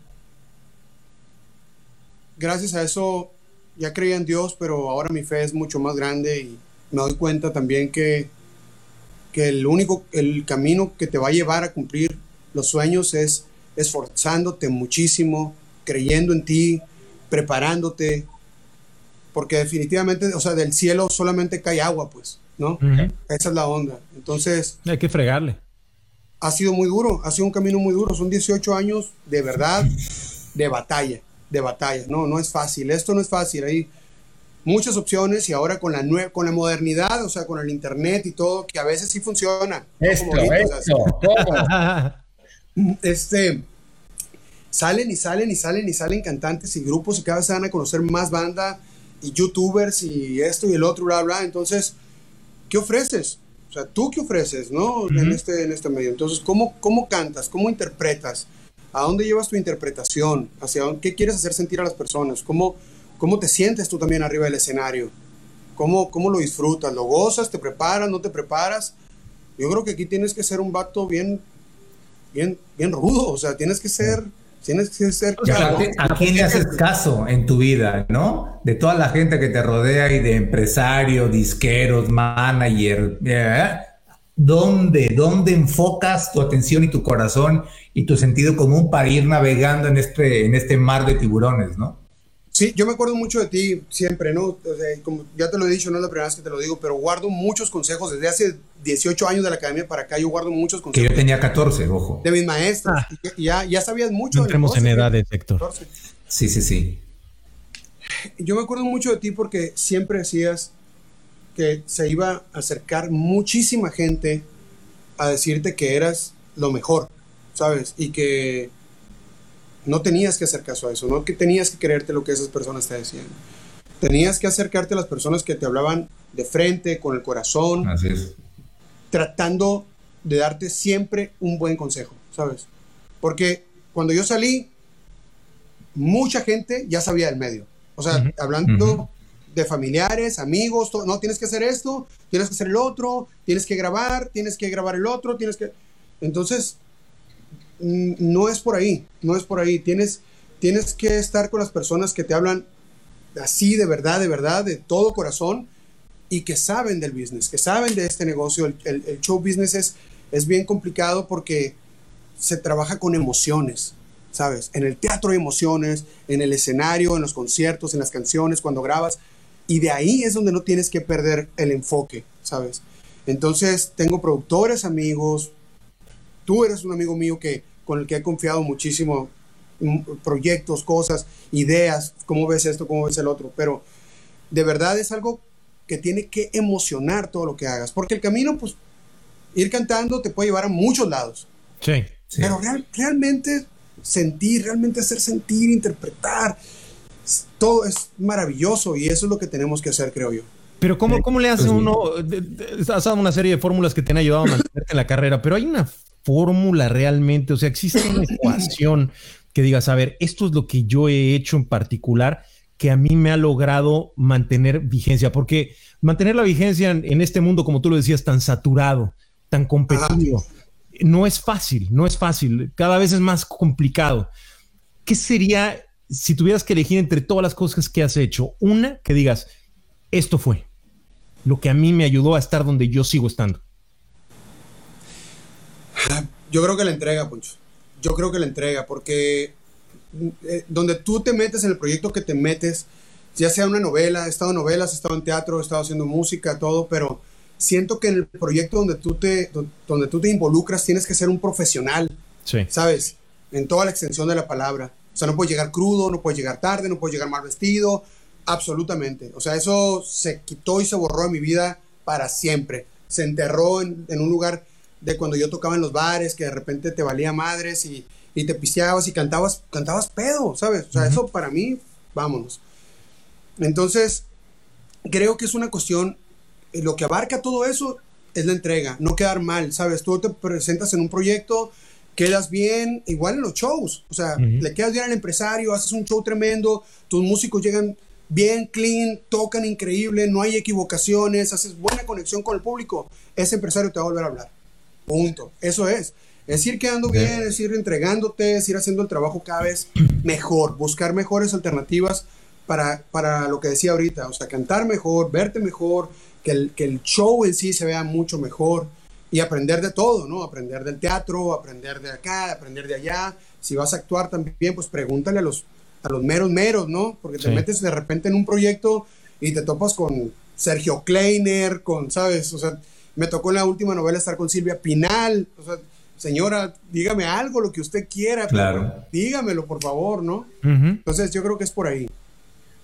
gracias a eso ya creía en Dios, pero ahora mi fe es mucho más grande y me doy cuenta también que que el único, el camino que te va a llevar a cumplir los sueños es esforzándote muchísimo, creyendo en ti, preparándote, porque definitivamente, o sea, del cielo solamente cae agua, pues, ¿no? Uh -huh. Esa es la onda. Entonces... Hay que fregarle. Ha sido muy duro, ha sido un camino muy duro, son 18 años de verdad, de batalla, de batalla, no, no es fácil, esto no es fácil, ahí muchas opciones y ahora con la nueva, con la modernidad, o sea, con el internet y todo, que a veces sí funciona. Esto, ¿no? esto, este, salen y salen y salen y salen cantantes y grupos y cada vez se van a conocer más banda y youtubers y esto y el otro, bla, bla. Entonces, ¿qué ofreces? O sea, ¿tú qué ofreces, no? Uh -huh. en, este, en este medio. Entonces, ¿cómo, ¿cómo cantas? ¿Cómo interpretas? ¿A dónde llevas tu interpretación? ¿Hacia dónde, ¿Qué quieres hacer sentir a las personas? ¿Cómo, ¿Cómo te sientes tú también arriba del escenario? ¿Cómo, ¿Cómo lo disfrutas? ¿Lo gozas? ¿Te preparas? ¿No te preparas? Yo creo que aquí tienes que ser un vato bien, bien, bien rudo. O sea, tienes que ser... Tienes que ser... O sea, ¿A quién le haces caso en tu vida, no? De toda la gente que te rodea y de empresarios, disqueros, manager. ¿eh? ¿Dónde, ¿Dónde enfocas tu atención y tu corazón y tu sentido común para ir navegando en este, en este mar de tiburones, no? Sí, yo me acuerdo mucho de ti siempre, ¿no? O sea, como ya te lo he dicho, no es la primera vez que te lo digo, pero guardo muchos consejos. Desde hace 18 años de la academia para acá, yo guardo muchos consejos. Que yo tenía 14, ojo. De mis maestros. Ah. Ya, ya sabías mucho. No entremos en edades, Héctor. 14. Sí, sí, sí. Yo me acuerdo mucho de ti porque siempre decías que se iba a acercar muchísima gente a decirte que eras lo mejor, ¿sabes? Y que no tenías que hacer caso a eso, no que tenías que creerte lo que esas personas te decían. Tenías que acercarte a las personas que te hablaban de frente, con el corazón, Así es. tratando de darte siempre un buen consejo, ¿sabes? Porque cuando yo salí, mucha gente ya sabía del medio. O sea, hablando. De familiares, amigos, no, tienes que hacer esto, tienes que hacer el otro, tienes que grabar, tienes que grabar el otro, tienes que... Entonces, no es por ahí, no es por ahí. Tienes, tienes que estar con las personas que te hablan así de verdad, de verdad, de todo corazón y que saben del business, que saben de este negocio. El show business es, es bien complicado porque se trabaja con emociones, ¿sabes? En el teatro hay emociones, en el escenario, en los conciertos, en las canciones, cuando grabas. Y de ahí es donde no tienes que perder el enfoque, ¿sabes? Entonces, tengo productores, amigos. Tú eres un amigo mío que, con el que he confiado muchísimo mm, proyectos, cosas, ideas, cómo ves esto, cómo ves el otro, pero de verdad es algo que tiene que emocionar todo lo que hagas, porque el camino, pues, ir cantando te puede llevar a muchos lados, Sí. Sí. pero real- realmente sentir, realmente hacer sentir, interpretar, todo es maravilloso y eso es lo que tenemos que hacer, creo yo. Pero ¿cómo, cómo le hace Pues, uno? Has dado una serie de fórmulas que te han ayudado a mantenerte en la carrera, pero hay una fórmula realmente, o sea, existe una ecuación que digas, a ver, esto es lo que yo he hecho en particular que a mí me ha logrado mantener vigencia, porque mantener la vigencia en, en este mundo, como tú lo decías, tan saturado, tan competido, no es fácil, no es fácil, cada vez es más complicado. ¿Qué sería si tuvieras que elegir entre todas las cosas que has hecho? Una que digas, esto fue lo que a mí me ayudó a estar donde yo sigo estando. Yo creo que la entrega, Poncho. Yo creo que la entrega, porque eh, donde tú te metes en el proyecto que te metes, ya sea una novela, he estado en novelas, he estado en teatro, he estado haciendo música, todo, pero siento que en el proyecto donde tú te, don- donde tú te involucras tienes que ser un profesional, Sí. ¿sabes? En toda la extensión de la palabra. O sea, no puedes llegar crudo, no puedes llegar tarde, no puedes llegar mal vestido, absolutamente. O sea, eso se quitó y se borró de mi vida para siempre. Se enterró en, en un lugar de cuando yo tocaba en los bares, que de repente te valía madres y, y te pisteabas y cantabas, cantabas pedo, ¿sabes? O sea, eso para mí, vámonos. Entonces, creo que es una cuestión, eh, lo que abarca todo eso es la entrega, no quedar mal, ¿sabes? Tú te presentas en un proyecto, quedas bien, igual en los shows, o sea, le quedas bien al empresario, haces un show tremendo, tus músicos llegan bien, clean, tocan increíble, no hay equivocaciones, haces buena conexión con el público, ese empresario te va a volver a hablar. Punto. Eso es. Es ir quedando bien, es ir entregándote, es ir haciendo el trabajo cada vez mejor, buscar mejores alternativas para, para lo que decía ahorita, o sea, cantar mejor, verte mejor, que el, que el show en sí se vea mucho mejor y aprender de todo, ¿no? Aprender del teatro, aprender de acá, aprender de allá. Si vas a actuar también, pues pregúntale a los, a los meros meros, ¿no? Porque te Sí. metes de repente en un proyecto y te topas con Sergio Kleiner, con, ¿sabes? O sea, me tocó en la última novela estar con Silvia Pinal. O sea, señora, dígame algo, lo que usted quiera. Claro. Dígamelo, por favor, ¿no? Entonces yo creo que es por ahí.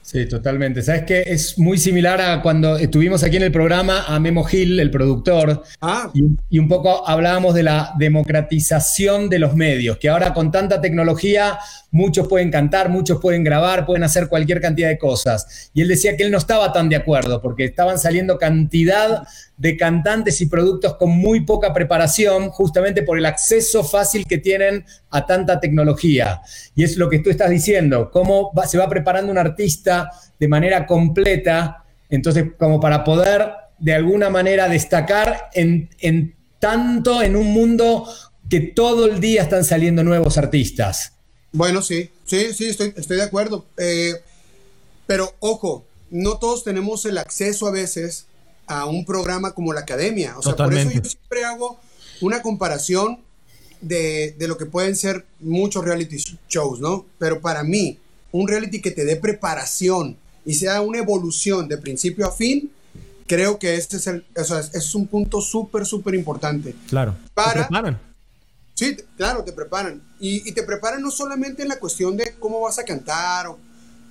Sí, totalmente. Sabes que es muy similar a cuando estuvimos aquí en el programa a Memo Gil, el productor, Ah, y, y un poco hablábamos de la democratización de los medios, que ahora con tanta tecnología muchos pueden cantar, muchos pueden grabar, pueden hacer cualquier cantidad de cosas. Y él decía que él no estaba tan de acuerdo, porque estaban saliendo cantidad de cantantes y productos con muy poca preparación, justamente por el acceso fácil que tienen a tanta tecnología. Y es lo que tú estás diciendo, cómo va- se va preparando un artista de manera completa, entonces como para poder de alguna manera destacar en, en tanto en un mundo que todo el día están saliendo nuevos artistas. Bueno, sí, sí, sí, estoy, estoy de acuerdo. Eh, pero ojo, no todos tenemos el acceso a veces a un programa como la academia. O sea, por eso yo siempre hago una comparación de, de lo que pueden ser muchos reality shows, ¿no? Pero para mí, un reality que te dé preparación y sea una evolución de principio a fin, creo que ese es, el, o sea, es un punto súper, súper importante. Claro. Te Para- preparan. Sí, te- claro, te preparan. Y, y te preparan no solamente en la cuestión de cómo vas a cantar o,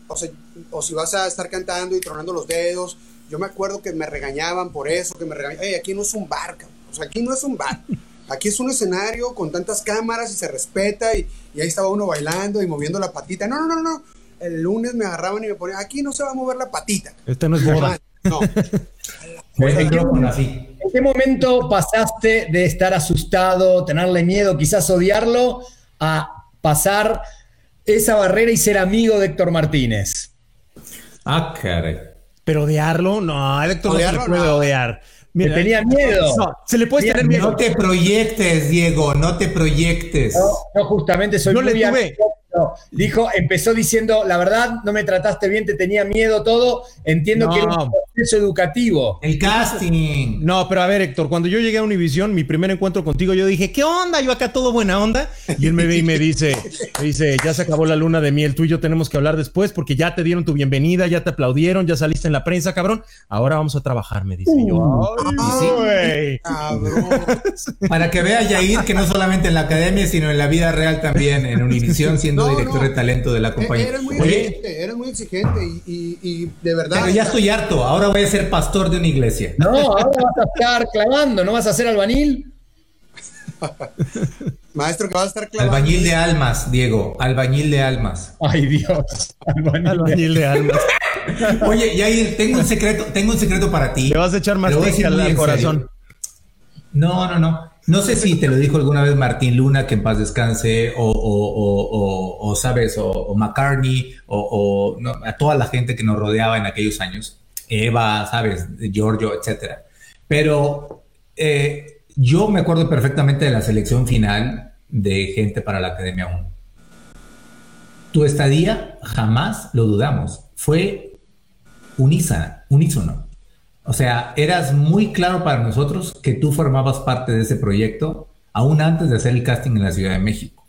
o, sea, o si vas a estar cantando y tronando los dedos. Yo me acuerdo que me regañaban por eso, que me regañaban. "Ey, aquí no es un bar, cabrón. o sea, aquí no es un bar. Aquí es un escenario con tantas cámaras y se respeta y, y ahí estaba uno bailando y moviendo la patita. No, no, no, no. el lunes me agarraban y me ponían, aquí no se va a mover la patita. Este no es boda. No. ¿En qué momento pasaste de estar asustado, tenerle miedo, quizás odiarlo, a pasar esa barrera y ser amigo de Héctor Martínez? Ah, caray. Pero odiarlo, no, Héctor no se puede odiar. Mira, tenía miedo. se le puede tener miedo. No te proyectes, Diego, no te proyectes. No, justamente soy no muy le tuve. Dijo, empezó diciendo, la verdad, no me trataste bien, te tenía miedo todo. Entiendo que era un proceso educativo. El casting. No, pero a ver, Héctor, cuando yo llegué a Univision, mi primer encuentro contigo, yo dije, ¿qué onda? Yo acá todo buena onda. Y él me ve y me dice, me dice, ya se acabó la luna de miel, tú y yo tenemos que hablar después porque ya te dieron tu bienvenida, ya te aplaudieron, ya saliste en la prensa, cabrón. Ahora vamos a trabajar, me dice. yo, uh. Para que vea Yair que no solamente en la academia, sino en la vida real también, en Univision, siendo director de talento de la compañía. Eres muy exigente, eres muy exigente y, de verdad. Pero ya estoy harto, ahora voy a ser pastor de una iglesia. No, ahora vas a estar clavando, ¿no vas a ser albañil? Maestro, que vas a estar clavando. Albañil de almas, Diego, albañil de almas. Ay, Dios. Albañil, de almas. Oye, Yair, tengo un secreto, tengo un secreto para ti. Le vas a echar más al, al corazón. No, no, no. No sé si te lo dijo alguna vez Martín Luna, que en paz descanse, o, sabes, o, McCartney, o, a toda la gente que nos rodeaba en aquellos años, Eva, sabes, Giorgio, etcétera. Pero eh, yo me acuerdo perfectamente de la selección final de gente para la Academia 1. Tu estadía jamás lo dudamos, fue unísona, unísono. O sea, eras muy claro para nosotros que tú formabas parte de ese proyecto aún antes de hacer el casting en la Ciudad de México.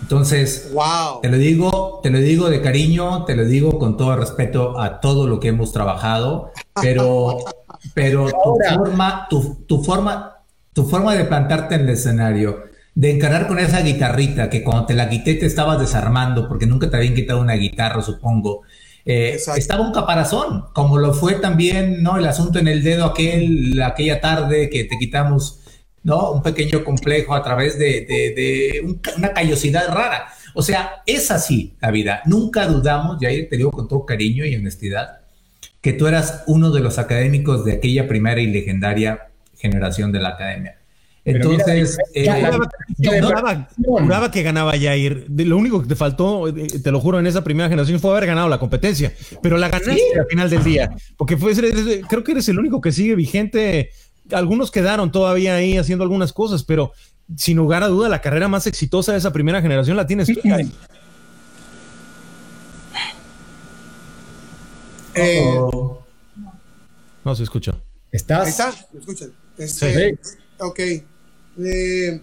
Entonces, wow. te lo digo, te lo digo de cariño, te lo digo con todo respeto a todo lo que hemos trabajado, pero, pero tu forma, tu, tu forma, tu forma de plantarte en el escenario, de encarar con esa guitarrita que cuando te la quité te estabas desarmando porque nunca te habían quitado una guitarra, supongo, eh, estaba un caparazón, como lo fue también ¿no? el asunto en el dedo aquel, aquella tarde que te quitamos ¿no? un pequeño complejo a través de, una callosidad rara. O sea, es así la vida. Nunca dudamos, ya te digo con todo cariño y honestidad, que tú eras uno de los académicos de aquella primera y legendaria generación de la academia. Entonces, eh, yo juraba, que ganaba Jair. Lo único que te faltó, eh, te lo juro, en esa primera generación fue haber ganado la competencia. Pero la ganaste al final del día. Porque fue, creo que eres el único que sigue vigente. Algunos quedaron todavía ahí haciendo algunas cosas, pero sin lugar a duda, la carrera más exitosa de esa primera generación la tienes tú. Eh, no se escucha. ¿Estás? ¿Está? ¿Me escuchan? Este, sí. Ok. Eh,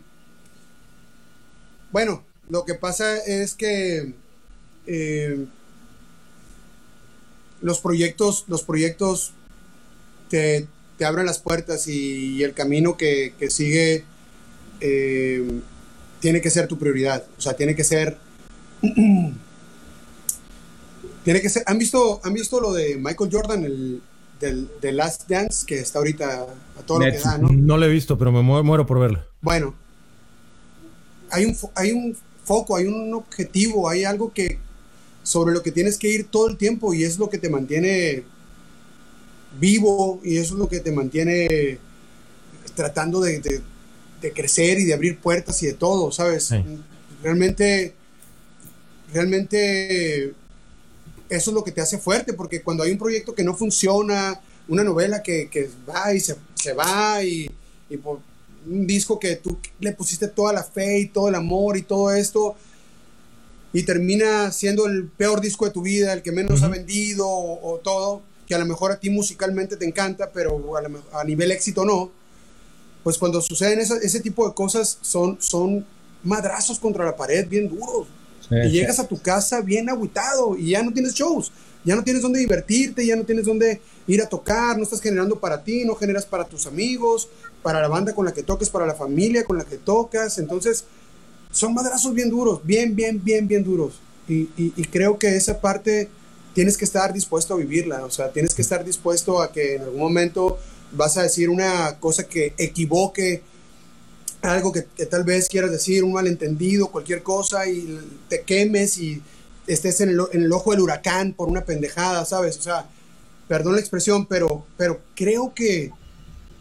bueno, lo que pasa es que eh, los proyectos, los proyectos te, abren las puertas y, el camino que, sigue eh, tiene que ser tu prioridad. O sea, tiene que ser. tiene que ser. ¿Han visto, ¿Han visto lo de Michael Jordan, el, del, The Last Dance, que está ahorita a todo lo que da, ¿no? No lo he visto, pero me muero, por verlo. Bueno, hay un, hay un foco, hay un objetivo, hay algo que sobre lo que tienes que ir todo el tiempo y es lo que te mantiene vivo y eso es lo que te mantiene tratando de, de, crecer y de abrir puertas y de todo, ¿sabes? Realmente, realmente eso es lo que te hace fuerte, porque cuando hay un proyecto que no funciona, una novela que, va y se, va y, por un disco que tú le pusiste toda la fe y todo el amor y todo esto, y termina siendo el peor disco de tu vida, el que menos ha vendido o, todo, que a lo mejor a ti musicalmente te encanta, pero a, nivel éxito no, pues cuando suceden ese tipo de cosas son, son madrazos contra la pared bien duros. Y llegas a tu casa bien agüitado y ya no tienes shows, ya no tienes dónde divertirte, ya no tienes dónde ir a tocar, no estás generando para ti, no generas para tus amigos, para la banda con la que toques, para la familia con la que tocas. Entonces, son madrazos bien duros, bien, bien, bien, bien duros. Y, y, creo que esa parte tienes que estar dispuesto a vivirla, o sea, tienes que estar dispuesto a que en algún momento vas a decir una cosa que equivoque algo que, tal vez quieras decir, un malentendido, cualquier cosa, y te quemes y estés en el, en el ojo del huracán por una pendejada, ¿sabes? O sea, perdón la expresión, pero, pero creo que,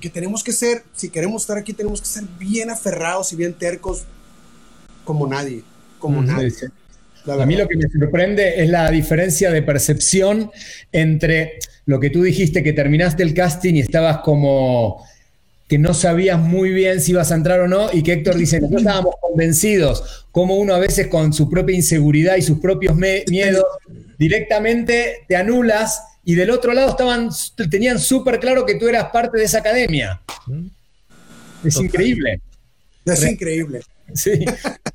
que tenemos que ser, si queremos estar aquí, tenemos que ser bien aferrados y bien tercos como nadie, como nadie. A mí lo que me sorprende es la diferencia de percepción entre lo que tú dijiste, que terminaste el casting y estabas como que no sabías muy bien si ibas a entrar o no, y que Héctor dice, nosotros estábamos convencidos, como uno a veces con su propia inseguridad y sus propios miedos, directamente te anulas, y del otro lado estaban, tenían súper claro que tú eras parte de esa academia. Es Total. increíble. Es Re- increíble. Sí,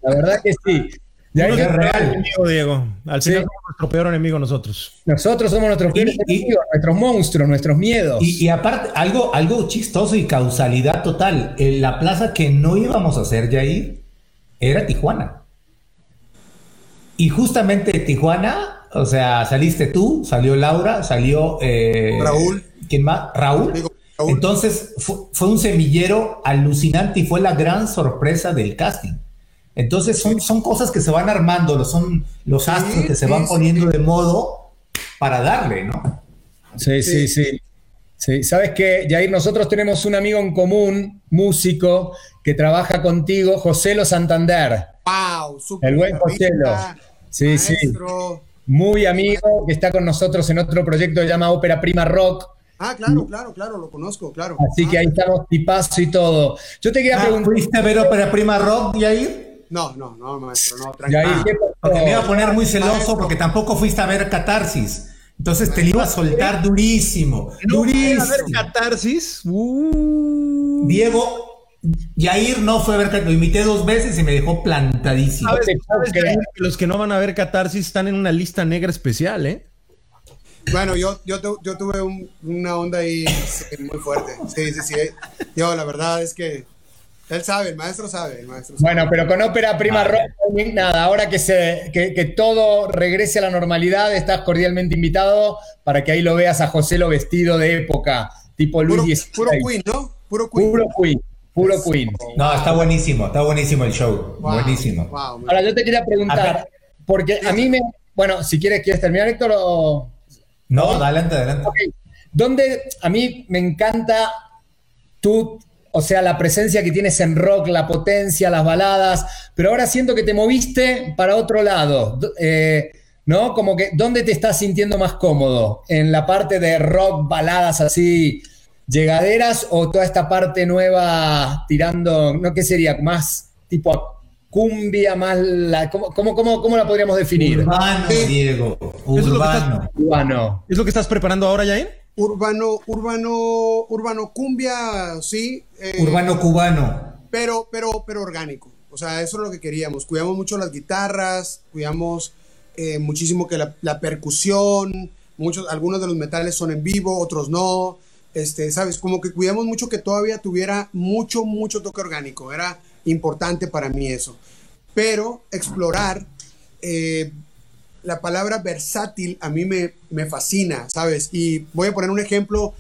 la verdad que sí. Ya es real. enemigo, Diego. Al Sí. final somos nuestro peor enemigo nosotros. Nosotros somos nuestros peores enemigos, nuestros monstruos, nuestros miedos. Y, y aparte, algo, algo chistoso y causalidad total. En la plaza que no íbamos a hacer, Jair, era Tijuana. Y justamente Tijuana, o sea, saliste tú, salió Laura, salió... eh, Raúl. ¿Quién más? Raúl. Raúl. Entonces fue, fue un semillero alucinante y fue la gran sorpresa del casting. Entonces son, son cosas que se van armando, son los Sí, astros que se sí, van sí. poniendo de modo para darle, ¿no? Sí, sí, Sí. sí. Sí, sabes que, Jair, nosotros tenemos un amigo en común, músico, que trabaja contigo, Joselo Santander. Wow, super El buen Joselo. Sí, sí. maestro. Muy amigo, que está con nosotros en otro proyecto que se llama Ópera Prima Rock. Ah, claro, claro, claro, lo conozco, claro. Así que Ah, ahí estamos tipazo y todo. Yo te quería Ah, preguntar, ¿Fuiste a ver ópera prima rock, Jair? No, no, no, maestro, no, tranquilo. Porque me iba a poner muy celoso Maestro. porque tampoco fuiste a ver catarsis. Entonces te iba a soltar durísimo. No, a ver, durísimo. catarsis. Uh. Diego, Jair no fue a ver catarsis. Lo invité dos veces y me dejó plantadísimo. ¿Sabes, sabes, que los que no van a ver catarsis están en una lista negra especial, ¿eh? Bueno, yo, yo, tu- yo tuve un- una onda ahí sí, muy fuerte. Sí, sí, sí. Yo, la verdad es que él sabe, el maestro sabe, el maestro sabe. Bueno, pero con Ópera Prima Ah, Rock, nada, ahora que, se, que, que todo regrese a la normalidad, estás cordialmente invitado para que ahí lo veas a José lo vestido de época, tipo Luis puro, XVI. puro Queen, ¿no? Puro Queen. Puro Queen, puro Queen. No, está buenísimo, está buenísimo el show. Wow, buenísimo. wow. Ahora yo te quería preguntar, porque a mí me, bueno, si quieres, ¿quieres terminar, Héctor? O... No, adelante, adelante. Ok. ¿Dónde a mí me encanta tú, o sea, la presencia que tienes en rock, la potencia, las baladas, pero ahora siento que te moviste para otro lado, eh, ¿no? Como que, ¿dónde te estás sintiendo más cómodo? ¿En la parte de rock, baladas así, llegaderas o toda esta parte nueva tirando, no qué sería, más tipo a cumbia, más la, ¿cómo, cómo, cómo, cómo la podríamos definir? Urbano, Diego. lo que Urbano. Urbano. ¿Es lo que estás preparando ahora, Jair? Urbano, urbano, urbano cumbia, sí. eh, Urbano cubano. pero, pero, pero orgánico. O sea, eso es lo que queríamos. Cuidamos mucho las guitarras, cuidamos eh, muchísimo que la, la percusión, muchos, algunos de los metales son en vivo, otros no. Este, sabes, como que cuidamos mucho que todavía tuviera mucho, mucho toque orgánico. Era importante para mí eso. Pero explorar eh, la palabra versátil a mí me, me fascina, ¿sabes? Y voy a poner un ejemplo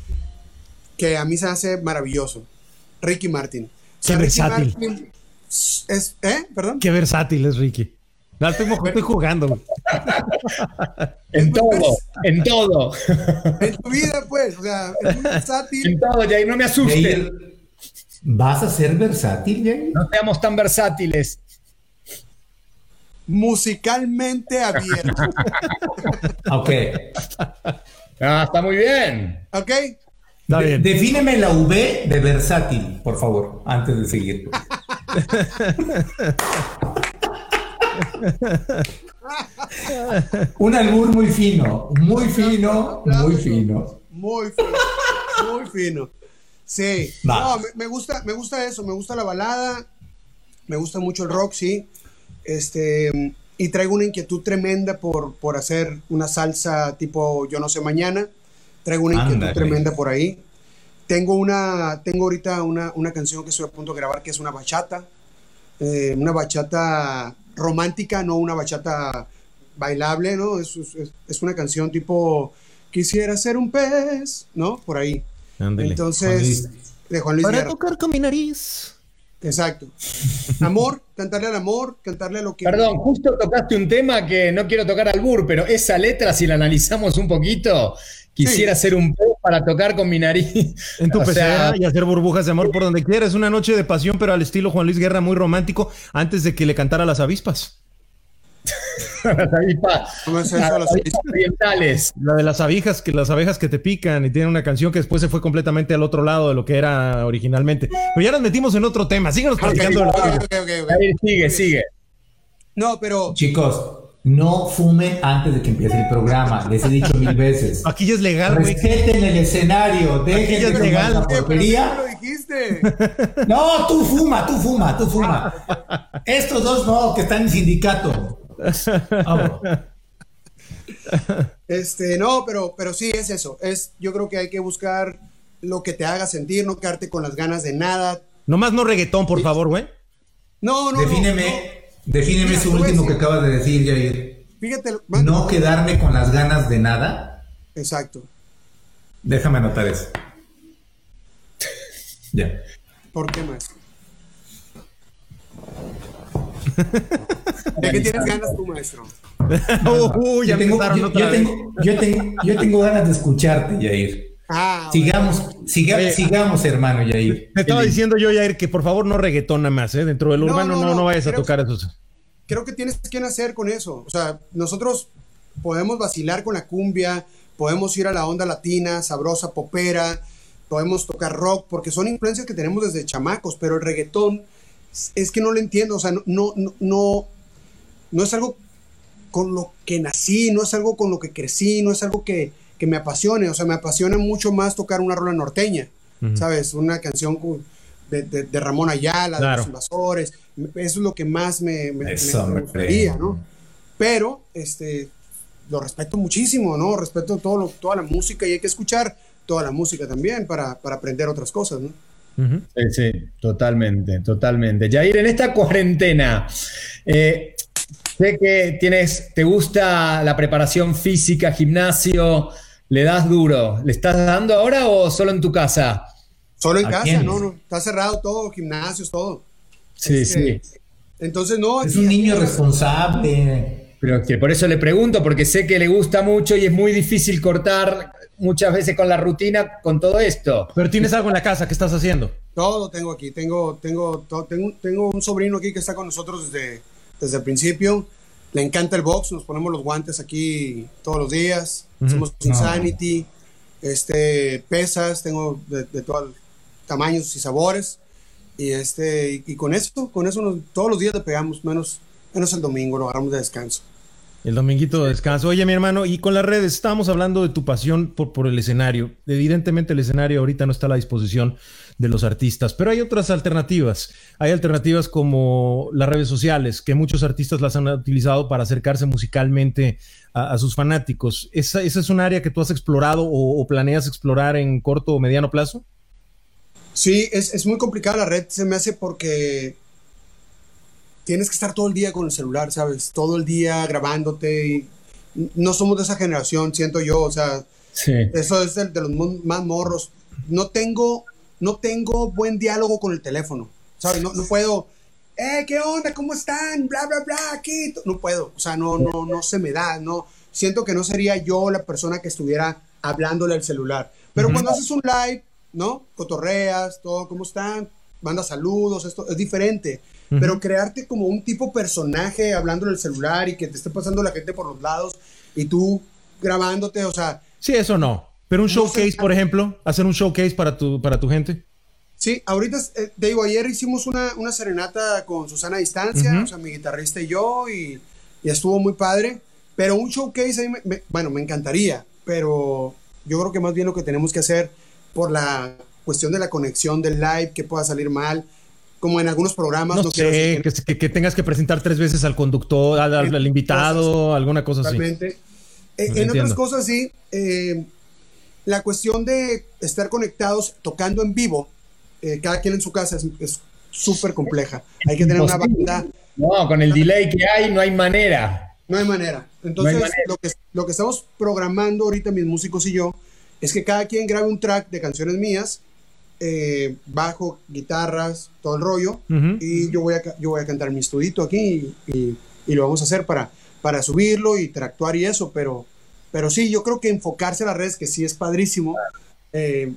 que a mí se hace maravilloso. Ricky Martin. O sea, Qué Ricky versátil. Martin es, ¿Eh? ¿Perdón? Qué versátil es Ricky. No, estoy, estoy jugando. En todo, en todo. En tu vida, pues. O sea, es muy versátil. En todo, Jair, no me asustes. ¿Vas a ser versátil, Jair? No seamos tan versátiles. Musicalmente abierto. Ok. Ah, está muy bien. ¿Ok? Está De- bien. defíneme la V de versátil, por favor, antes de seguir. Un albur muy fino, muy fino, muy fino. Muy fino. Muy fino. Sí. No, me, me gusta, me gusta eso. Me gusta la balada. Me gusta mucho el rock, sí. Este. Y traigo una inquietud tremenda por, por hacer una salsa tipo Yo no sé mañana. Traigo una inquietud Ándale. tremenda por ahí. Tengo una, tengo ahorita una, una canción que estoy a punto de grabar que es una bachata. Eh, una bachata romántica, no una bachata bailable, ¿no? Es, es- es una canción tipo Quisiera ser un pez, ¿no? Por ahí. Ándale. Entonces, Juan Luis. de Juan Luis Para Guerra. tocar con mi nariz. Exacto. Amor, cantarle al amor, cantarle a lo que. Perdón, justo tocaste un tema que no quiero tocar al bur, pero esa letra, si la analizamos un poquito, quisiera hacer un poco para tocar con mi nariz. En tu pecera y hacer burbujas de amor por donde quieras. Una noche de pasión, pero al estilo Juan Luis Guerra, muy romántico, antes de que le cantara las avispas. Las avispas. ¿Cómo es eso? Las avispas orientales. La de las abejas, que las abejas que te pican y tiene una canción que después se fue completamente al otro lado de lo que era originalmente. Pero ya nos metimos en otro tema. Síganos platicando. sigue, sigue. No, pero. Chicos, no fumen antes de que empiece el programa. Les he dicho mil veces. Aquí ya es legal, güey. Respeten el escenario. Dejen Aquí ya es legal. La porquería. lo dijiste? No, tú fuma, tú fuma, tú fuma. Estos dos no, que están en sindicato. Este, no, pero, pero sí es eso. Es, yo creo que hay que buscar lo que te haga sentir, no quedarte con las ganas de nada. Nomás no reggaetón, por favor, güey. No, no. Defíneme, defíneme eso último que acabas de decir, Jair. Fíjate. no quedarme con las ganas de nada. Exacto. Déjame anotar eso. ya. ¿Por qué, maestro? ¿De qué tienes ganas tú, maestro? Uh, ya yo, tengo, yo, tengo, ganas de escucharte, Yair. Ah, sigamos, sigamos, hermano Yair. Me estaba diciendo yo, Yair, que por favor no reggaetona más, ¿eh? Dentro del urbano no, no, vayas a tocar eso. Creo que tienes que nacer con eso. O sea, nosotros podemos vacilar con la cumbia, podemos ir a la onda latina, sabrosa, popera, podemos tocar rock, porque son influencias que tenemos desde chamacos, pero el reggaetón es que no lo entiendo, o sea, no, no, no, no es algo con lo que nací, no es algo con lo que crecí, no es algo que, me apasione, o sea, me apasiona mucho más tocar una rola norteña, ¿sabes? Una canción de, Ramón Ayala, de los invasores, eso es lo que más me, me, gustaría, ¿no? Pero, este, lo respeto muchísimo, ¿no? Respeto todo toda la música y hay que escuchar toda la música también para, para aprender otras cosas, ¿no? Sí, sí, totalmente, totalmente. Jair, en esta cuarentena, eh, sé que tienes, te gusta la preparación física, gimnasio, le das duro. ¿Le estás dando ahora o solo en tu casa? Solo en casa, no, no, está cerrado todo, gimnasios, todo. Sí, sí. Entonces, no. Es un niño responsable. Pero que por eso le pregunto, porque sé que le gusta mucho y es muy difícil cortar muchas veces con la rutina con todo esto. Pero tienes algo en la casa, ¿qué estás haciendo? Todo tengo aquí, tengo, tengo, tengo, tengo un sobrino aquí que está con nosotros desde, desde el principio. Le encanta el box, nos ponemos los guantes aquí todos los días. Hacemos Insanity, este, pesas, tengo de, todos los tamaños y sabores. Y, este, y, con eso, con eso todos los días le pegamos, menos, menos el domingo, lo agarramos de descanso. El dominguito de descanso. Oye, mi hermano, y con las redes, estábamos hablando de tu pasión por, por el escenario. Evidentemente el escenario ahorita no está a la disposición de los artistas, pero hay otras alternativas. Hay alternativas como las redes sociales, que muchos artistas las han utilizado para acercarse musicalmente a, sus fanáticos. ¿Esa, es un área que tú has explorado o, planeas explorar en corto o mediano plazo? Sí, es, es muy complicada la red, se me hace porque tienes que estar todo el día con el celular, ¿sabes? Todo el día grabándote y no somos de esa generación, siento yo, o sea, eso es de, los más morros. No tengo, no tengo buen diálogo con el teléfono, ¿sabes? No, no puedo, eh, ¿qué onda? ¿Cómo están? Bla, bla, bla, aquí. No puedo, o sea, no, no, no se me da, no, siento que no sería yo la persona que estuviera hablándole al celular. Pero cuando haces un live, ¿no? Cotorreas, todo, ¿cómo están? Manda saludos, esto es diferente pero crearte como un tipo personaje hablando en el celular y que te esté pasando la gente por los lados y tú grabándote, o sea... Sí, eso no. Pero un showcase, por ejemplo, hacer un showcase para tu, para tu gente. Sí, ahorita, eh, te digo, ayer hicimos una, una serenata con Susana a distancia, o sea, mi guitarrista y yo, y, y, estuvo muy padre. Pero un showcase, ahí bueno, me encantaría, pero yo creo que más bien lo que tenemos que hacer por la cuestión de la conexión del live, que pueda salir mal, como en algunos programas. No, sé, que, tengas que presentar tres veces al conductor, al, invitado, alguna cosa así. Eh, en otras cosas, sí. Eh, la cuestión de estar conectados tocando en vivo, eh, cada quien en su casa, es súper compleja. Hay que tener una banda. No, con el delay que hay, no hay manera. No hay manera. Entonces, Lo, que, lo que estamos programando ahorita mis músicos y yo es que cada quien grabe un track de canciones mías eh, bajo, guitarras, todo el rollo. Y yo voy a, yo voy a cantar mi estudito aquí y, y- y lo vamos a hacer para, para subirlo y interactuar y eso, pero, pero sí, yo creo que enfocarse a las redes, que sí es padrísimo, eh,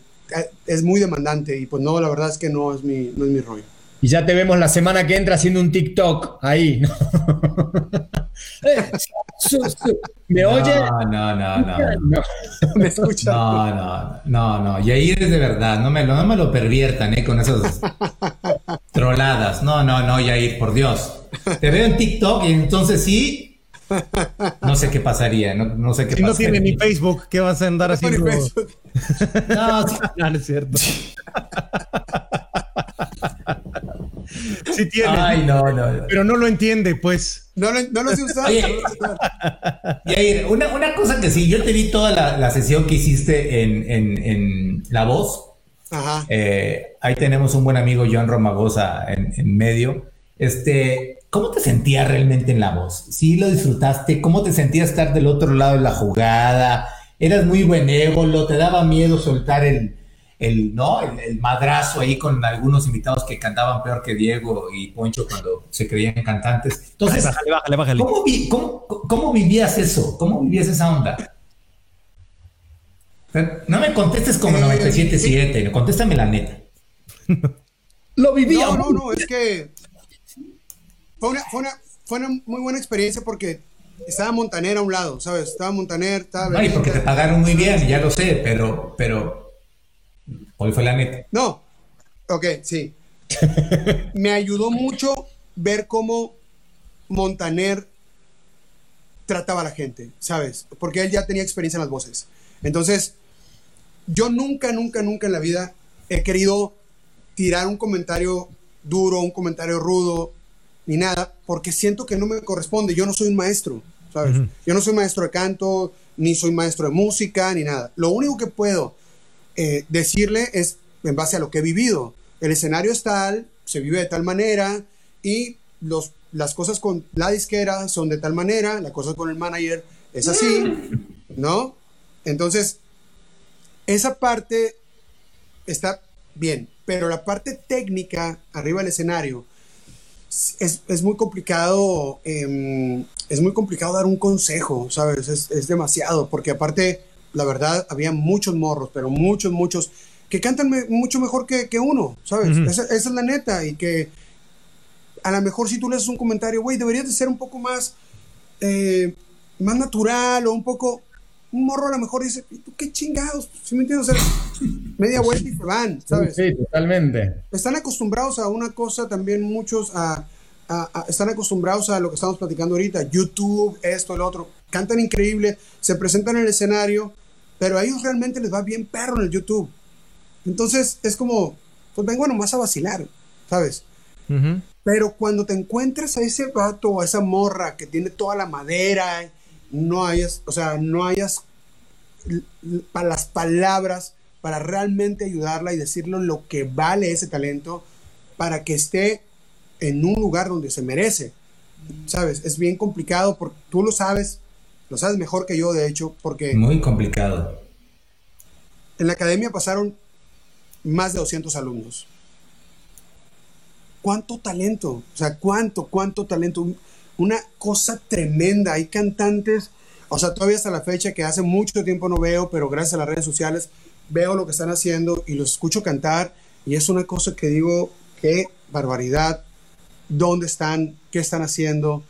es muy demandante y pues no, la verdad es que no es mi, no es mi rollo. Y ya te vemos la semana que entra haciendo un TikTok ahí. ¿no? Eh, ¿Me oye? No, no, no, no. No. ¿Me escuchan? No, no, no, no. Y ahí es de verdad. No me lo, no me lo perviertan, ¿eh? Con esas troladas. No, no, no, Yair, por Dios. Te veo en TikTok y entonces sí. No sé qué pasaría. No, no sé qué Si no tiene ni Facebook, ¿qué vas a andar haciendo? Facebook. No, sí. No, no es cierto. Sí tiene, Ay, no, no. no. pero no lo entiende, pues. No, lo- no lo sé usar. Oye. Yair, una, una cosa que sí, yo te vi toda la, la sesión que hiciste en, en, en La Voz. Ajá. Eh, ahí tenemos un buen amigo, Joan Romagosa, en, en medio. Este, ¿cómo te sentías realmente en la voz? ¿Sí lo disfrutaste? ¿Cómo te sentías estar del otro lado de la jugada? ¿Eras muy benévolo? ¿Te daba miedo soltar el, el, ¿no? el, el madrazo ahí con algunos invitados que cantaban peor que Diego y Poncho cuando se creían cantantes? Entonces, bájale, bájale, bájale. ¿cómo, vi- cómo- cómo vivías eso? ¿Cómo vivías esa onda? No me contestes como Eh, 97.7, contéstame la neta. Lo vivía. No, no, no, es que fue una, fue, una, fue una muy buena experiencia porque estaba Montaner a un lado, ¿sabes? Estaba Montaner, estaba... No, y porque te pagaron muy bien, ya lo sé, pero, pero hoy fue la neta. No, ok, sí. Me ayudó mucho ver cómo Montaner trataba a la gente, ¿sabes? Porque él ya tenía experiencia en las voces. Entonces, yo nunca, nunca, nunca en la vida he querido tirar un comentario duro, un comentario rudo, ni nada, porque siento que no me corresponde. Yo no soy un maestro, ¿sabes? Yo no soy maestro de canto, ni soy maestro de música, ni nada. Lo único que puedo eh, decirle es en base a lo que he vivido. El escenario es tal, se vive de tal manera y los, las cosas con la disquera son de tal manera, la cosa con el manager es así, ¿no? Entonces, esa parte está bien, pero la parte técnica arriba del escenario es, es muy complicado, eh, es muy complicado dar un consejo, ¿sabes? Es, es demasiado, porque aparte, la verdad, había muchos morros, pero muchos, muchos, que cantan me- mucho mejor que, que uno, ¿sabes? Esa, esa es la neta, y que a lo mejor si tú le haces un comentario, güey, deberías de ser un poco más, eh, más natural o un poco, un morro a lo mejor dice, ¿y tú qué chingados? ¿Sí me entiendes? O sea, media vuelta y se van, ¿sabes? Sí, totalmente. están acostumbrados a una cosa también muchos a, a- a- están acostumbrados a lo que estamos platicando ahorita YouTube esto el otro cantan increíble se presentan en el escenario pero a ellos realmente les va bien perro en el YouTube entonces es como pues vengo nomás a vacilar sabes pero cuando te encuentras a ese vato o a esa morra que tiene toda la madera, no hayas, o sea, no hayas l- l- pa- las palabras para realmente ayudarla y decirle lo que vale ese talento para que esté en un lugar donde se merece. ¿Sabes? Es bien complicado porque tú lo sabes, lo sabes mejor que yo, de hecho, porque Muy complicado. en la academia pasaron más de 200 alumnos. ¿Cuánto talento? O sea, ¿cuánto, cuánto talento? Un- Una cosa tremenda. Hay cantantes, o sea, todavía hasta la fecha que hace mucho tiempo no veo, pero gracias a las redes sociales veo lo que están haciendo y los escucho cantar y es una cosa que digo, qué barbaridad. ¿Dónde están? ¿Qué están haciendo?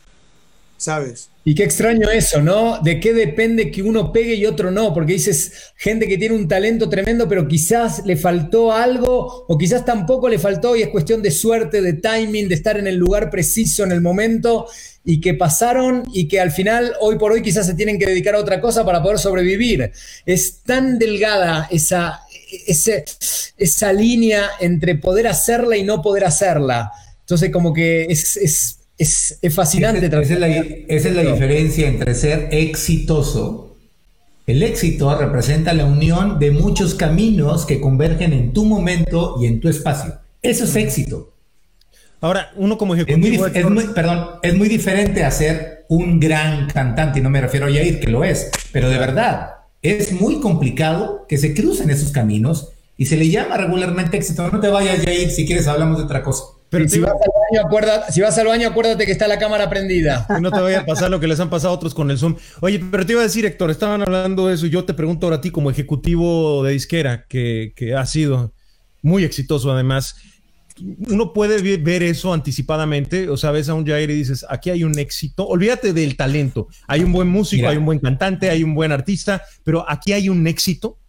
¿Sabes? Y qué extraño eso, ¿no? De qué depende que uno pegue y otro no, porque dices gente que tiene un talento tremendo, pero quizás le faltó algo o quizás tampoco le faltó y es cuestión de suerte, de timing, de estar en el lugar preciso en el momento y que pasaron y que al final, hoy por hoy, quizás se tienen que dedicar a otra cosa para poder sobrevivir. Es tan delgada esa, esa línea entre poder hacerla y no poder hacerla. Entonces, como que es, es, es fascinante. Esa, esa es la, esa es la diferencia entre ser exitoso. El éxito representa la unión de muchos caminos que convergen en tu momento y en tu espacio. Eso es éxito. Ahora, uno como Es muy, ejecutivo. es muy- perdón, es muy diferente a ser un gran cantante, y no me refiero a Yair, que lo es, pero de verdad, es muy complicado que se crucen esos caminos y se le llama regularmente éxito. No te vayas, ir si quieres hablamos de otra cosa. Pero si, vas al baño, acuérdate, si vas al baño, acuérdate que está la cámara prendida. no te vaya a pasar lo que les han pasado a otros con el Zoom. Oye, pero te iba a decir, Héctor, estaban hablando de eso y yo te pregunto ahora a ti como ejecutivo de disquera, que, que ha sido muy exitoso además. Uno puede ver eso anticipadamente, o sea, ves a un Jair y dices, aquí hay un éxito, olvídate del talento, hay un buen músico, hay un buen cantante, hay un buen artista, pero aquí hay un éxito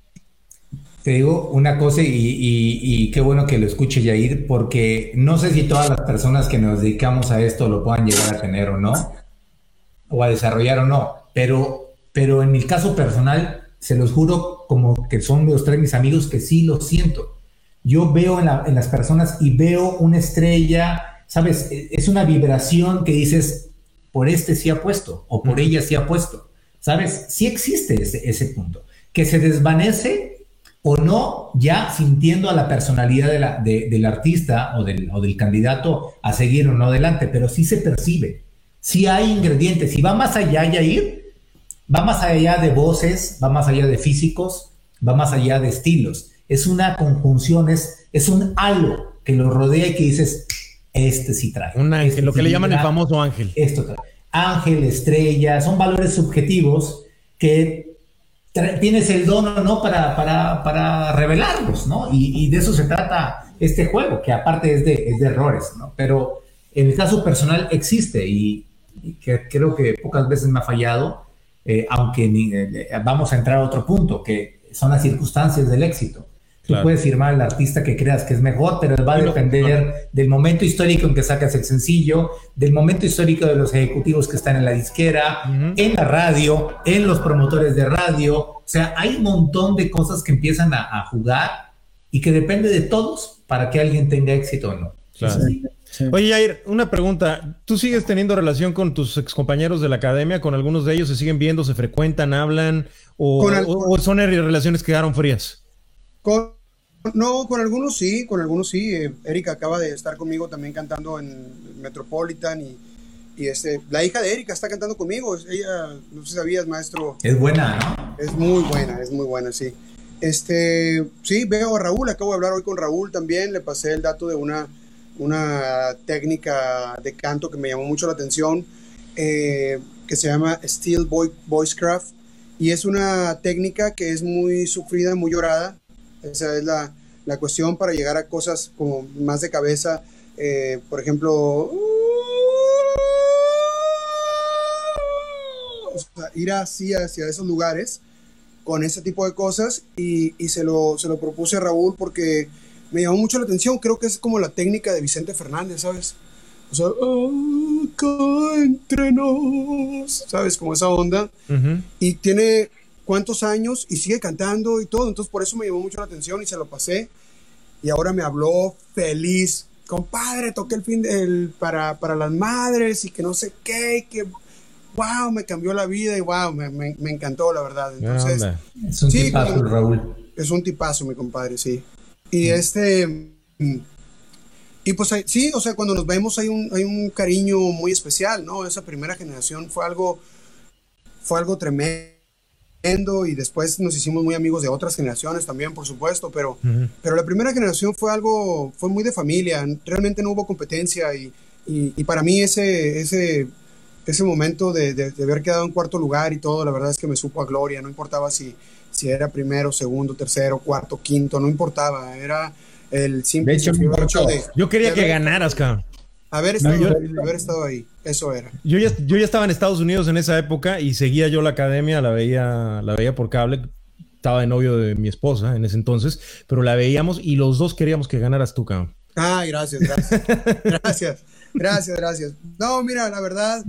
te digo una cosa y, qué bueno que lo escuche Yair, porque no sé si todas las personas que nos dedicamos a esto lo puedan llegar a tener o no, o a desarrollar o no, pero, pero en mi caso personal, se los juro como que son los tres mis amigos que sí lo siento. Yo veo en, en las personas y veo una estrella, ¿sabes? E, es una vibración que dices, por este sí ha puesto, o por ella sí ha puesto, ¿sabes? Sí existe ese, ese punto, que se desvanece o no ya sintiendo a la personalidad de la, del artista o del, o del, candidato a seguir o no adelante, pero sí se percibe, sí hay ingredientes y va más allá, ir va más allá de voces, va más allá de físicos, va más allá de estilos. Es una conjunción, es, es un halo que lo rodea y que dices, este sí trae. Un ángel, este lo que le llaman el famoso ángel. Esto trae. Ángel, estrella, son valores subjetivos que tienes el don no para, para, para revelarlos, ¿no? Y, de eso se trata este juego, que aparte es de, es de errores, ¿no? Pero en el caso personal existe y, que creo que pocas veces me ha fallado, eh, aunque eh, vamos a entrar a otro punto, que son las circunstancias del éxito. Tú puedes firmar al artista que creas que es mejor, pero va a depender del momento histórico en que sacas el sencillo, del momento histórico de los ejecutivos que están en la disquera, en la radio, en los promotores de radio. O sea, hay un montón de cosas que empiezan a, jugar y que depende de todos para que alguien tenga éxito o no. Oye, Jair, una pregunta. ¿Tú sigues teniendo relación con tus excompañeros de la academia? ¿Con algunos de ellos se siguen viendo, se frecuentan, hablan? ¿O, o son relaciones que quedaron frías? No, con algunos sí, con algunos sí. Eh, Erika acaba de estar conmigo también cantando en Metropolitan y, y este, la hija de Erika está cantando conmigo. Ella, no sé si sabías, maestro. Es buena, ¿no? Es muy buena, es muy buena, sí. Este, sí, veo a Raúl, acabo de hablar hoy con Raúl también, le pasé el dato de una, una técnica de canto que me llamó mucho la atención, eh, que se llama Steel Boy, Voicecraft, y es una técnica que es muy sufrida, muy llorada, esa es la, la cuestión para llegar a cosas como más de cabeza. Eh, por ejemplo, ir así hacia esos lugares con ese tipo de cosas y, y, se, lo, se lo propuse a Raúl porque me llamó mucho la atención. Creo que es como la técnica de Vicente Fernández, ¿sabes? O sea, entre nos, ¿sabes? Como esa onda. Y tiene cuántos años y sigue cantando y todo. Entonces por eso me llamó mucho la atención y se lo pasé. Y ahora me habló feliz. Compadre, toqué el fin del, para, para las madres y que no sé qué, que wow, me cambió la vida y wow, me, me, me encantó la verdad. Entonces, es un tipazo, Raúl. Es un tipazo, mi compadre, sí. Y este... Y pues sí, o sea, cuando nos vemos hay un, hay un cariño muy especial, ¿no? Esa primera generación fue algo, fue algo tremendo y después nos hicimos muy amigos de otras generaciones también, por supuesto, pero, pero la primera generación fue algo, fue muy de familia, realmente no hubo competencia y, y, para mí ese, ese, ese momento de, de, haber quedado en cuarto lugar y todo, la verdad es que me supo a gloria, no importaba si, si era primero, segundo, tercero, cuarto, quinto, no importaba, era el simple hecho, de, Yo quería que ganaras, cabrón. Haber estado, haber estado ahí, eso era. Yo ya, yo ya estaba en Estados Unidos en esa época y seguía yo la academia, la veía, la veía por cable. Estaba de novio de mi esposa en ese entonces, pero la veíamos y los dos queríamos que ganaras tú, cabrón. Ay, gracias, gracias. gracias, gracias, gracias. No, mira, la verdad,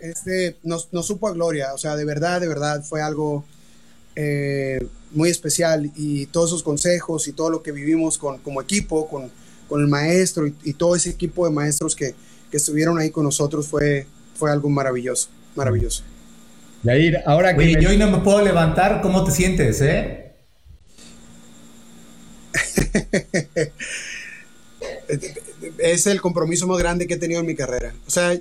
este, nos, nos, supo a gloria. O sea, de verdad, de verdad, fue algo eh, muy especial y todos esos consejos y todo lo que vivimos con, como equipo, con con el maestro y, todo ese equipo de maestros que, que, estuvieron ahí con nosotros fue, fue algo maravilloso, maravilloso. Yair, ahora que... yo hoy no me puedo levantar, ¿cómo te sientes, eh? es el compromiso más grande que he tenido en mi carrera. O sea,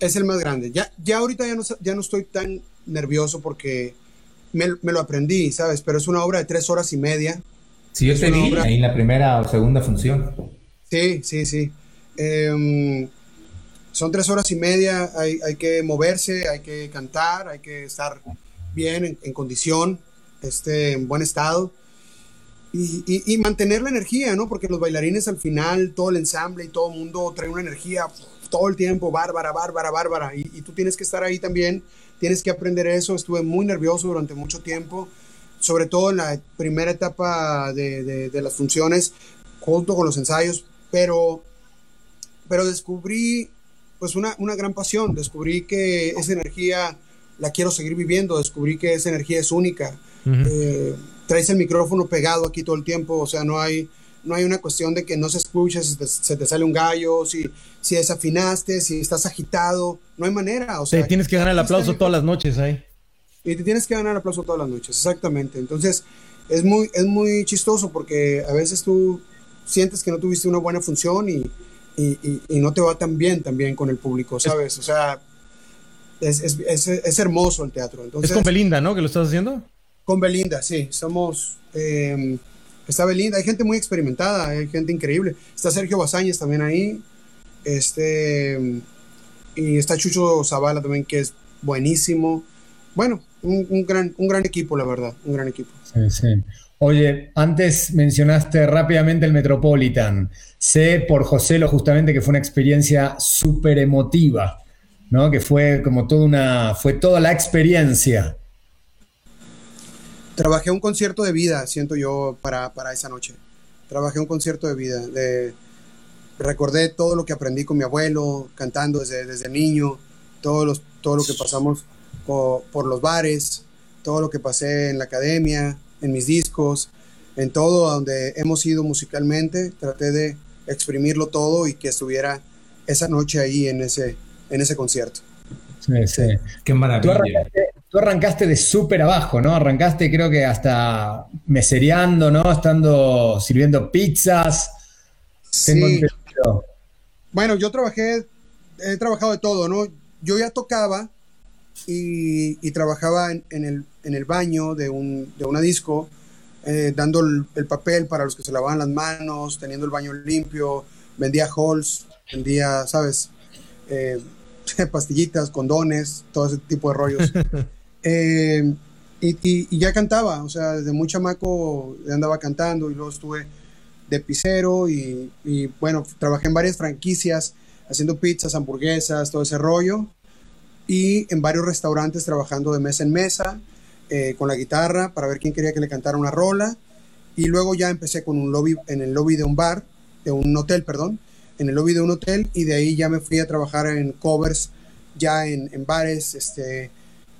es el más grande. Ya, ya ahorita ya no, ya no estoy tan nervioso porque me, me, lo aprendí, ¿sabes? Pero es una obra de tres horas y media Sí, yo te vi ahí en la primera o segunda función. Sí, sí, sí. Em, son tres horas y media, hay, hay, que moverse, hay que cantar, hay que estar bien, en, condición, este, en buen estado. Y, y, mantener la energía, ¿no? Porque los bailarines al final, todo el ensamble y todo el mundo trae una energía todo el tiempo, bárbara, bárbara, bárbara. Y, y, tú tienes que estar ahí también, tienes que aprender eso. Estuve muy nervioso durante mucho tiempo, sobre todo en la primera etapa de, de, de las funciones, junto con los ensayos, pero, pero descubrí pues una, una gran pasión, descubrí que esa energía la quiero seguir viviendo, descubrí que esa energía es única. Eh, traes el micrófono pegado aquí todo el tiempo, o sea, no hay, no hay una cuestión de que no se escuche, si se te sale un gallo, si, si desafinaste, si estás agitado, no hay manera. O sea, tienes que ganar el aplauso todas las noches ahí. Y te tienes que ganar el aplauso todas las noches, exactamente. Entonces, es muy, es muy chistoso porque a veces tú sientes que no tuviste una buena función y, y, y, no te va tan bien también con el público, ¿sabes? O sea, es, es, es, hermoso el teatro. Entonces, es con Belinda, ¿no? Que lo estás haciendo. Con Belinda, sí. Somos. Eh, está Belinda. Hay gente muy experimentada, hay gente increíble. Está Sergio Basáñez también ahí. Este. Y está Chucho Zavala también, que es buenísimo. Bueno, un, un, gran, un gran equipo, la verdad. Un gran equipo. Sí, sí. Oye, antes mencionaste rápidamente el Metropolitan. Sé por José lo justamente que fue una experiencia súper emotiva. ¿no? Que fue como toda una, fue toda la experiencia. Trabajé un concierto de vida, siento yo, para, esa noche. Trabajé un concierto de vida. Recordé todo lo que aprendí con mi abuelo, cantando desde, desde niño, todos los, todo lo que pasamos por, los bares, todo lo que pasé en la academia, en mis discos, en todo donde hemos ido musicalmente. Traté de exprimirlo todo y que estuviera esa noche ahí en ese, en ese concierto. Sí, sí. Qué maravilla. Tú arrancaste, de súper abajo, ¿no? Arrancaste creo que hasta mesereando, ¿no? Estando sirviendo pizzas. Sí. Bueno, yo trabajé, he trabajado de todo, ¿no? Yo ya tocaba y, trabajaba en, el, en, el, baño de, un, de una disco, eh, dando el, el, papel para los que se lavaban las manos, teniendo el baño limpio, vendía halls, vendía, ¿sabes? Eh, pastillitas, condones, todo ese tipo de rollos. Eh, y, ya cantaba, o sea, desde muy chamaco andaba cantando y luego estuve de pisero y, bueno, trabajé en varias franquicias haciendo pizzas, hamburguesas, todo ese rollo y en varios restaurantes trabajando de mesa en mesa eh, con la guitarra para ver quién quería que le cantara una rola y luego ya empecé con un lobby en el lobby de un bar, de un hotel, perdón, en el lobby de un hotel y de ahí ya me fui a trabajar en covers, ya en, en bares, este,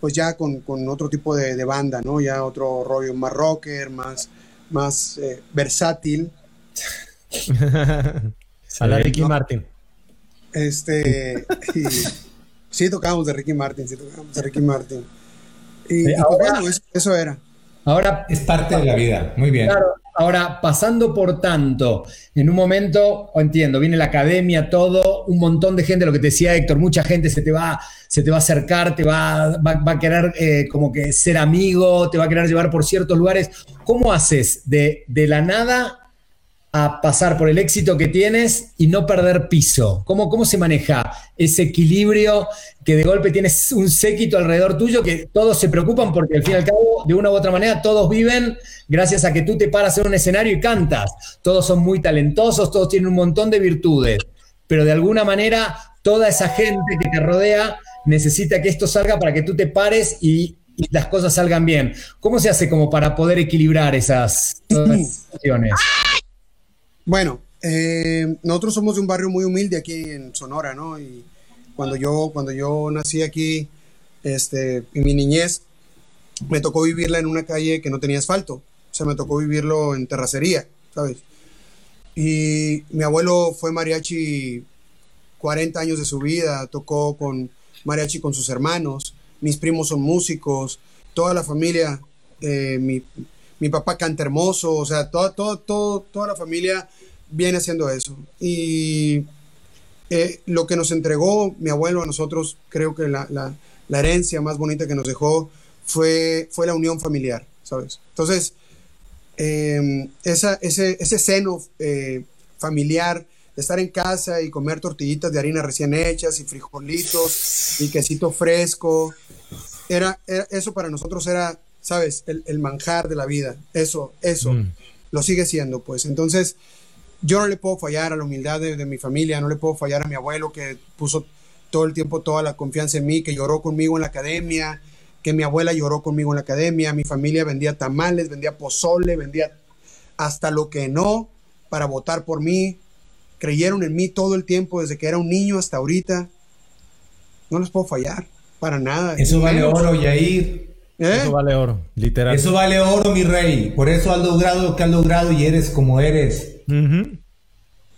pues ya con, con otro tipo de, de, banda, ¿no? Ya otro rollo más rocker, más, más eh, versátil. a la Ricky Martin. Este, y, sí tocábamos de Ricky Martin, sí tocábamos de Ricky Martin. Y, y pues bueno, eso, eso era. Ahora es parte de la vida, muy bien. Claro, ahora pasando por tanto, en un momento, entiendo, viene la academia, todo, un montón de gente, lo que te decía Héctor, mucha gente se te va, se te va a acercar, te va, va, a querer eh, como que ser amigo, te va a querer llevar por ciertos lugares. ¿Cómo haces de, de la nada a pasar por el éxito que tienes y no perder piso? ¿Cómo, ¿Cómo se maneja ese equilibrio que de golpe tienes un séquito alrededor tuyo que todos se preocupan porque al fin y al cabo, de una u otra manera, todos viven gracias a que tú te paras en un escenario y cantas. Todos son muy talentosos, todos tienen un montón de virtudes, pero de alguna manera toda esa gente que te rodea necesita que esto salga para que tú te pares y, las cosas salgan bien. ¿Cómo se hace como para poder equilibrar esas situaciones? Bueno, eh, nosotros somos de un barrio muy humilde aquí en Sonora, ¿no? Y cuando yo, cuando yo nací aquí, este, en mi niñez, me tocó vivirla en una calle que no tenía asfalto. O sea, me tocó vivirlo en terracería, ¿sabes? Y mi abuelo fue mariachi 40 años de su vida, tocó con mariachi con sus hermanos, mis primos son músicos, toda la familia, eh, mi, mi, papá canta hermoso, o sea, todo, todo, todo, toda la familia viene haciendo eso. Y eh, lo que nos entregó mi abuelo a nosotros, creo que la, la, la, herencia más bonita que nos dejó fue, fue la unión familiar, ¿sabes? Entonces, eh, esa, ese, ese seno eh, familiar de estar en casa y comer tortillitas de harina recién hechas y frijolitos y quesito fresco. Era- eso para nosotros era, ¿sabes? El, el manjar de la vida. Eso, eso. Mm. Lo sigue siendo, pues. Entonces, yo no le puedo fallar a la humildad de, de mi familia, no le puedo fallar a mi abuelo que puso todo el tiempo toda la confianza en mí, que lloró conmigo en la academia, que mi abuela lloró conmigo en la academia, mi familia vendía tamales, vendía pozole, vendía hasta lo que no para votar por mí. Creyeron en mí todo el tiempo, desde que era un niño hasta ahorita. No les puedo fallar, para nada. Eso vale oro, Yair. ¿Eh? Eso vale oro, literal. Eso vale oro, mi rey. Por eso has logrado lo que has logrado y eres como eres.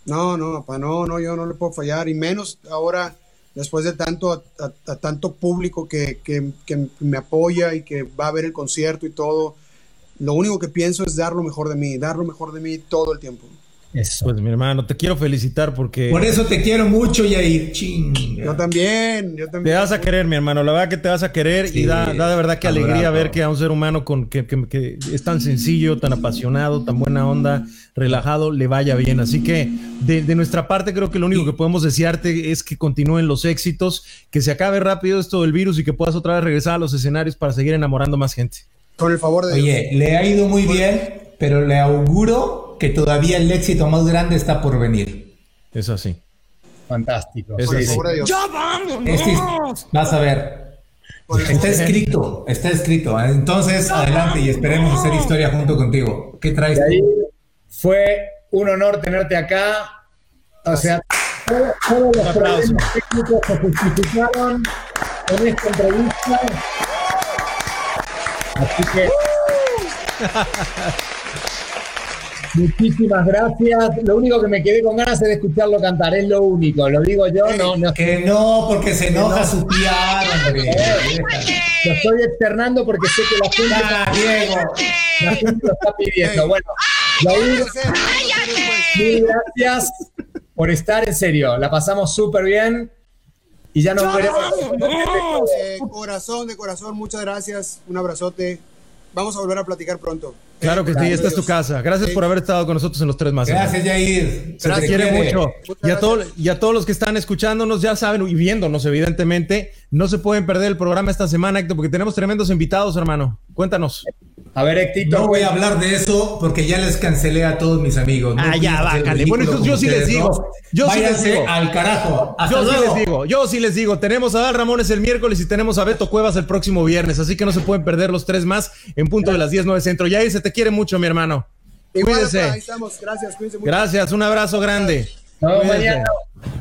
No, no, papá, no, no, yo no le puedo fallar, y menos ahora, después de tanto, a, a- a tanto público que, que- que me apoya y que va a ver el concierto y todo, lo único que pienso es dar lo mejor de mí, dar lo mejor de mí todo el tiempo. Eso. Pues mi hermano, te quiero felicitar porque Por eso te quiero mucho, Yair. Chinga. Yo también, yo te vas a querer, mi hermano. La verdad que te vas a querer Sí, y da, da de verdad que alegría ver que a un ser humano con que, que- que es tan sencillo, tan apasionado, tan buena onda, relajado, le vaya bien. Así que de, de nuestra parte creo que lo único que podemos desearte es que continúen los éxitos, que se acabe rápido esto del virus y que puedas otra vez regresar a los escenarios para seguir enamorando más gente. Con el favor de Dios. Oye, le ha ido muy bien, pero le auguro que todavía el éxito más grande está por venir. Es así. Fantástico. Es así. de Dios. Este es- vas a ver. Está escrito, está escrito. Entonces, adelante y esperemos hacer historia junto contigo. ¿Qué traes? Ahí fue un honor tenerte acá. O sea, todo- todos los problemas técnicos se justificaron en esta entrevista. Así que. Muchísimas gracias. Lo único que me quedé con ganas es de escucharlo cantar, es lo único. Lo digo yo, no, no. Que no, porque se enoja su hombre. Lo estoy externando porque sé que la gente, Ah, Diego. la gente lo está pidiendo. Bueno, Yair, Mil gracias por estar en serio. La pasamos súper bien y ya nos veremos. De corazón, de corazón, muchas gracias. Un abrazote. Vamos a volver a platicar pronto. Claro que sí, esta es tu casa. Gracias por haber estado con nosotros en los tres más. Gracias, Yair. Se te quiere mucho. Y a, todo- y a todos los que están escuchándonos, ya saben, y viéndonos, evidentemente, no se pueden perder el programa esta semana, Héctor, porque tenemos tremendos invitados, hermano. Cuéntanos. A ver, Héctito. No voy a hablar de eso porque ya les cancelé a todos mis amigos. No Ah, ya, bájale. Bueno, entonces yo sí les digo. ¿no? Yo sí les Váyanse digo. al carajo. Hasta Yo sí les digo, yo sí les digo, tenemos a Dal Ramones el miércoles y tenemos a Beto Cuevas el próximo viernes, así que no se pueden perder los tres más en punto de las 10, 9 centro. Ya se te quiere mucho, mi hermano. Igual, Cuídense. papá, ahí estamos. Gracias, cuídense mucho. Gracias, un abrazo grande.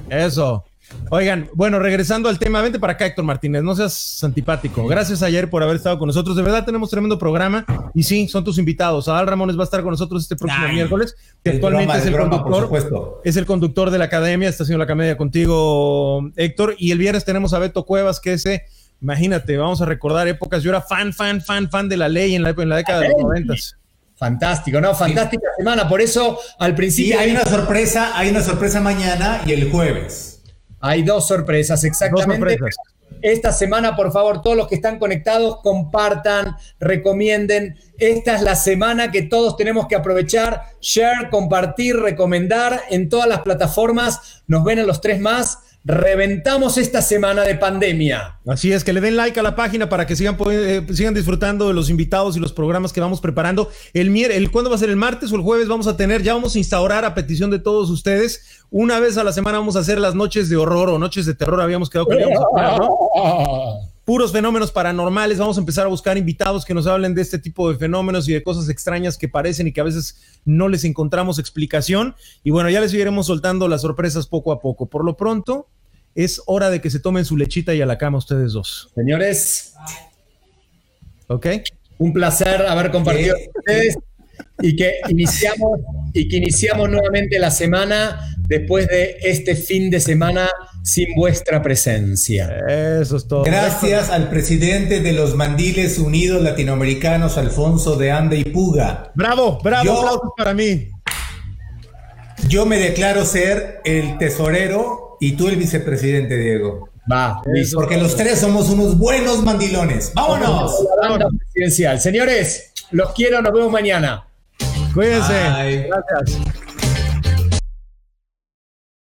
Eso. Oigan, bueno, regresando al tema, vente para acá, Héctor Martínez, no seas antipático. Gracias ayer por haber estado con nosotros. De verdad tenemos tremendo programa y sí, son tus invitados. Adal Ramones va a estar con nosotros este próximo Ay, miércoles, que actualmente broma, es el broma, conductor. Es el conductor de la academia, está haciendo la comedia contigo, Héctor. Y el viernes tenemos a Beto Cuevas, que ese, imagínate, vamos a recordar épocas. Yo era fan, fan, fan, fan de la ley en la, en la década de los noventas. Fantástico, ¿no? Fantástica semana. Por eso, al principio hay una sorpresa, hay una sorpresa mañana y el jueves. hay dos sorpresas, Dos exactamente. sorpresas. Esta semana, por favor, todos los que están conectados, compartan, recomienden. Esta es la semana que todos tenemos que aprovechar. Share, compartir, recomendar en todas las plataformas. Nos ven en los tres más. Reventamos esta semana de pandemia. Así es, que le den like a la página para que sigan, eh, sigan disfrutando de los invitados y los programas que vamos preparando. El, mier el ¿Cuándo va a ser? ¿El martes o el jueves? Vamos a tener, ya vamos a instaurar a petición de todos ustedes. Una vez a la semana vamos a hacer las noches de horror o noches de terror. Habíamos quedado que íbamos a poner, ¿no? puros fenómenos paranormales. Vamos a empezar a buscar invitados que nos hablen de este tipo de fenómenos y de cosas extrañas que parecen y que a veces no les encontramos explicación. Y bueno, ya les iremos soltando las sorpresas poco a poco. Por lo pronto, es hora de que se tomen su lechita y a la cama ustedes dos. Señores, ¿Ok? un placer haber compartido ¿Qué? con ustedes y que iniciamos y que iniciamos nuevamente la semana después de este fin de semana sin vuestra presencia. Eso es todo. Gracias al presidente de los Mandiles Unidos Latinoamericanos, Alfonso de Ande y Puga. Bravo, bravo, Yo- aplausos para mí. Yo me declaro ser el tesorero y tú el vicepresidente, Diego. Va, listo. Porque los tres somos unos buenos mandilones. ¡Vámonos! La banda presidencial. Señores, los quiero, nos vemos mañana. Cuídense. Gracias.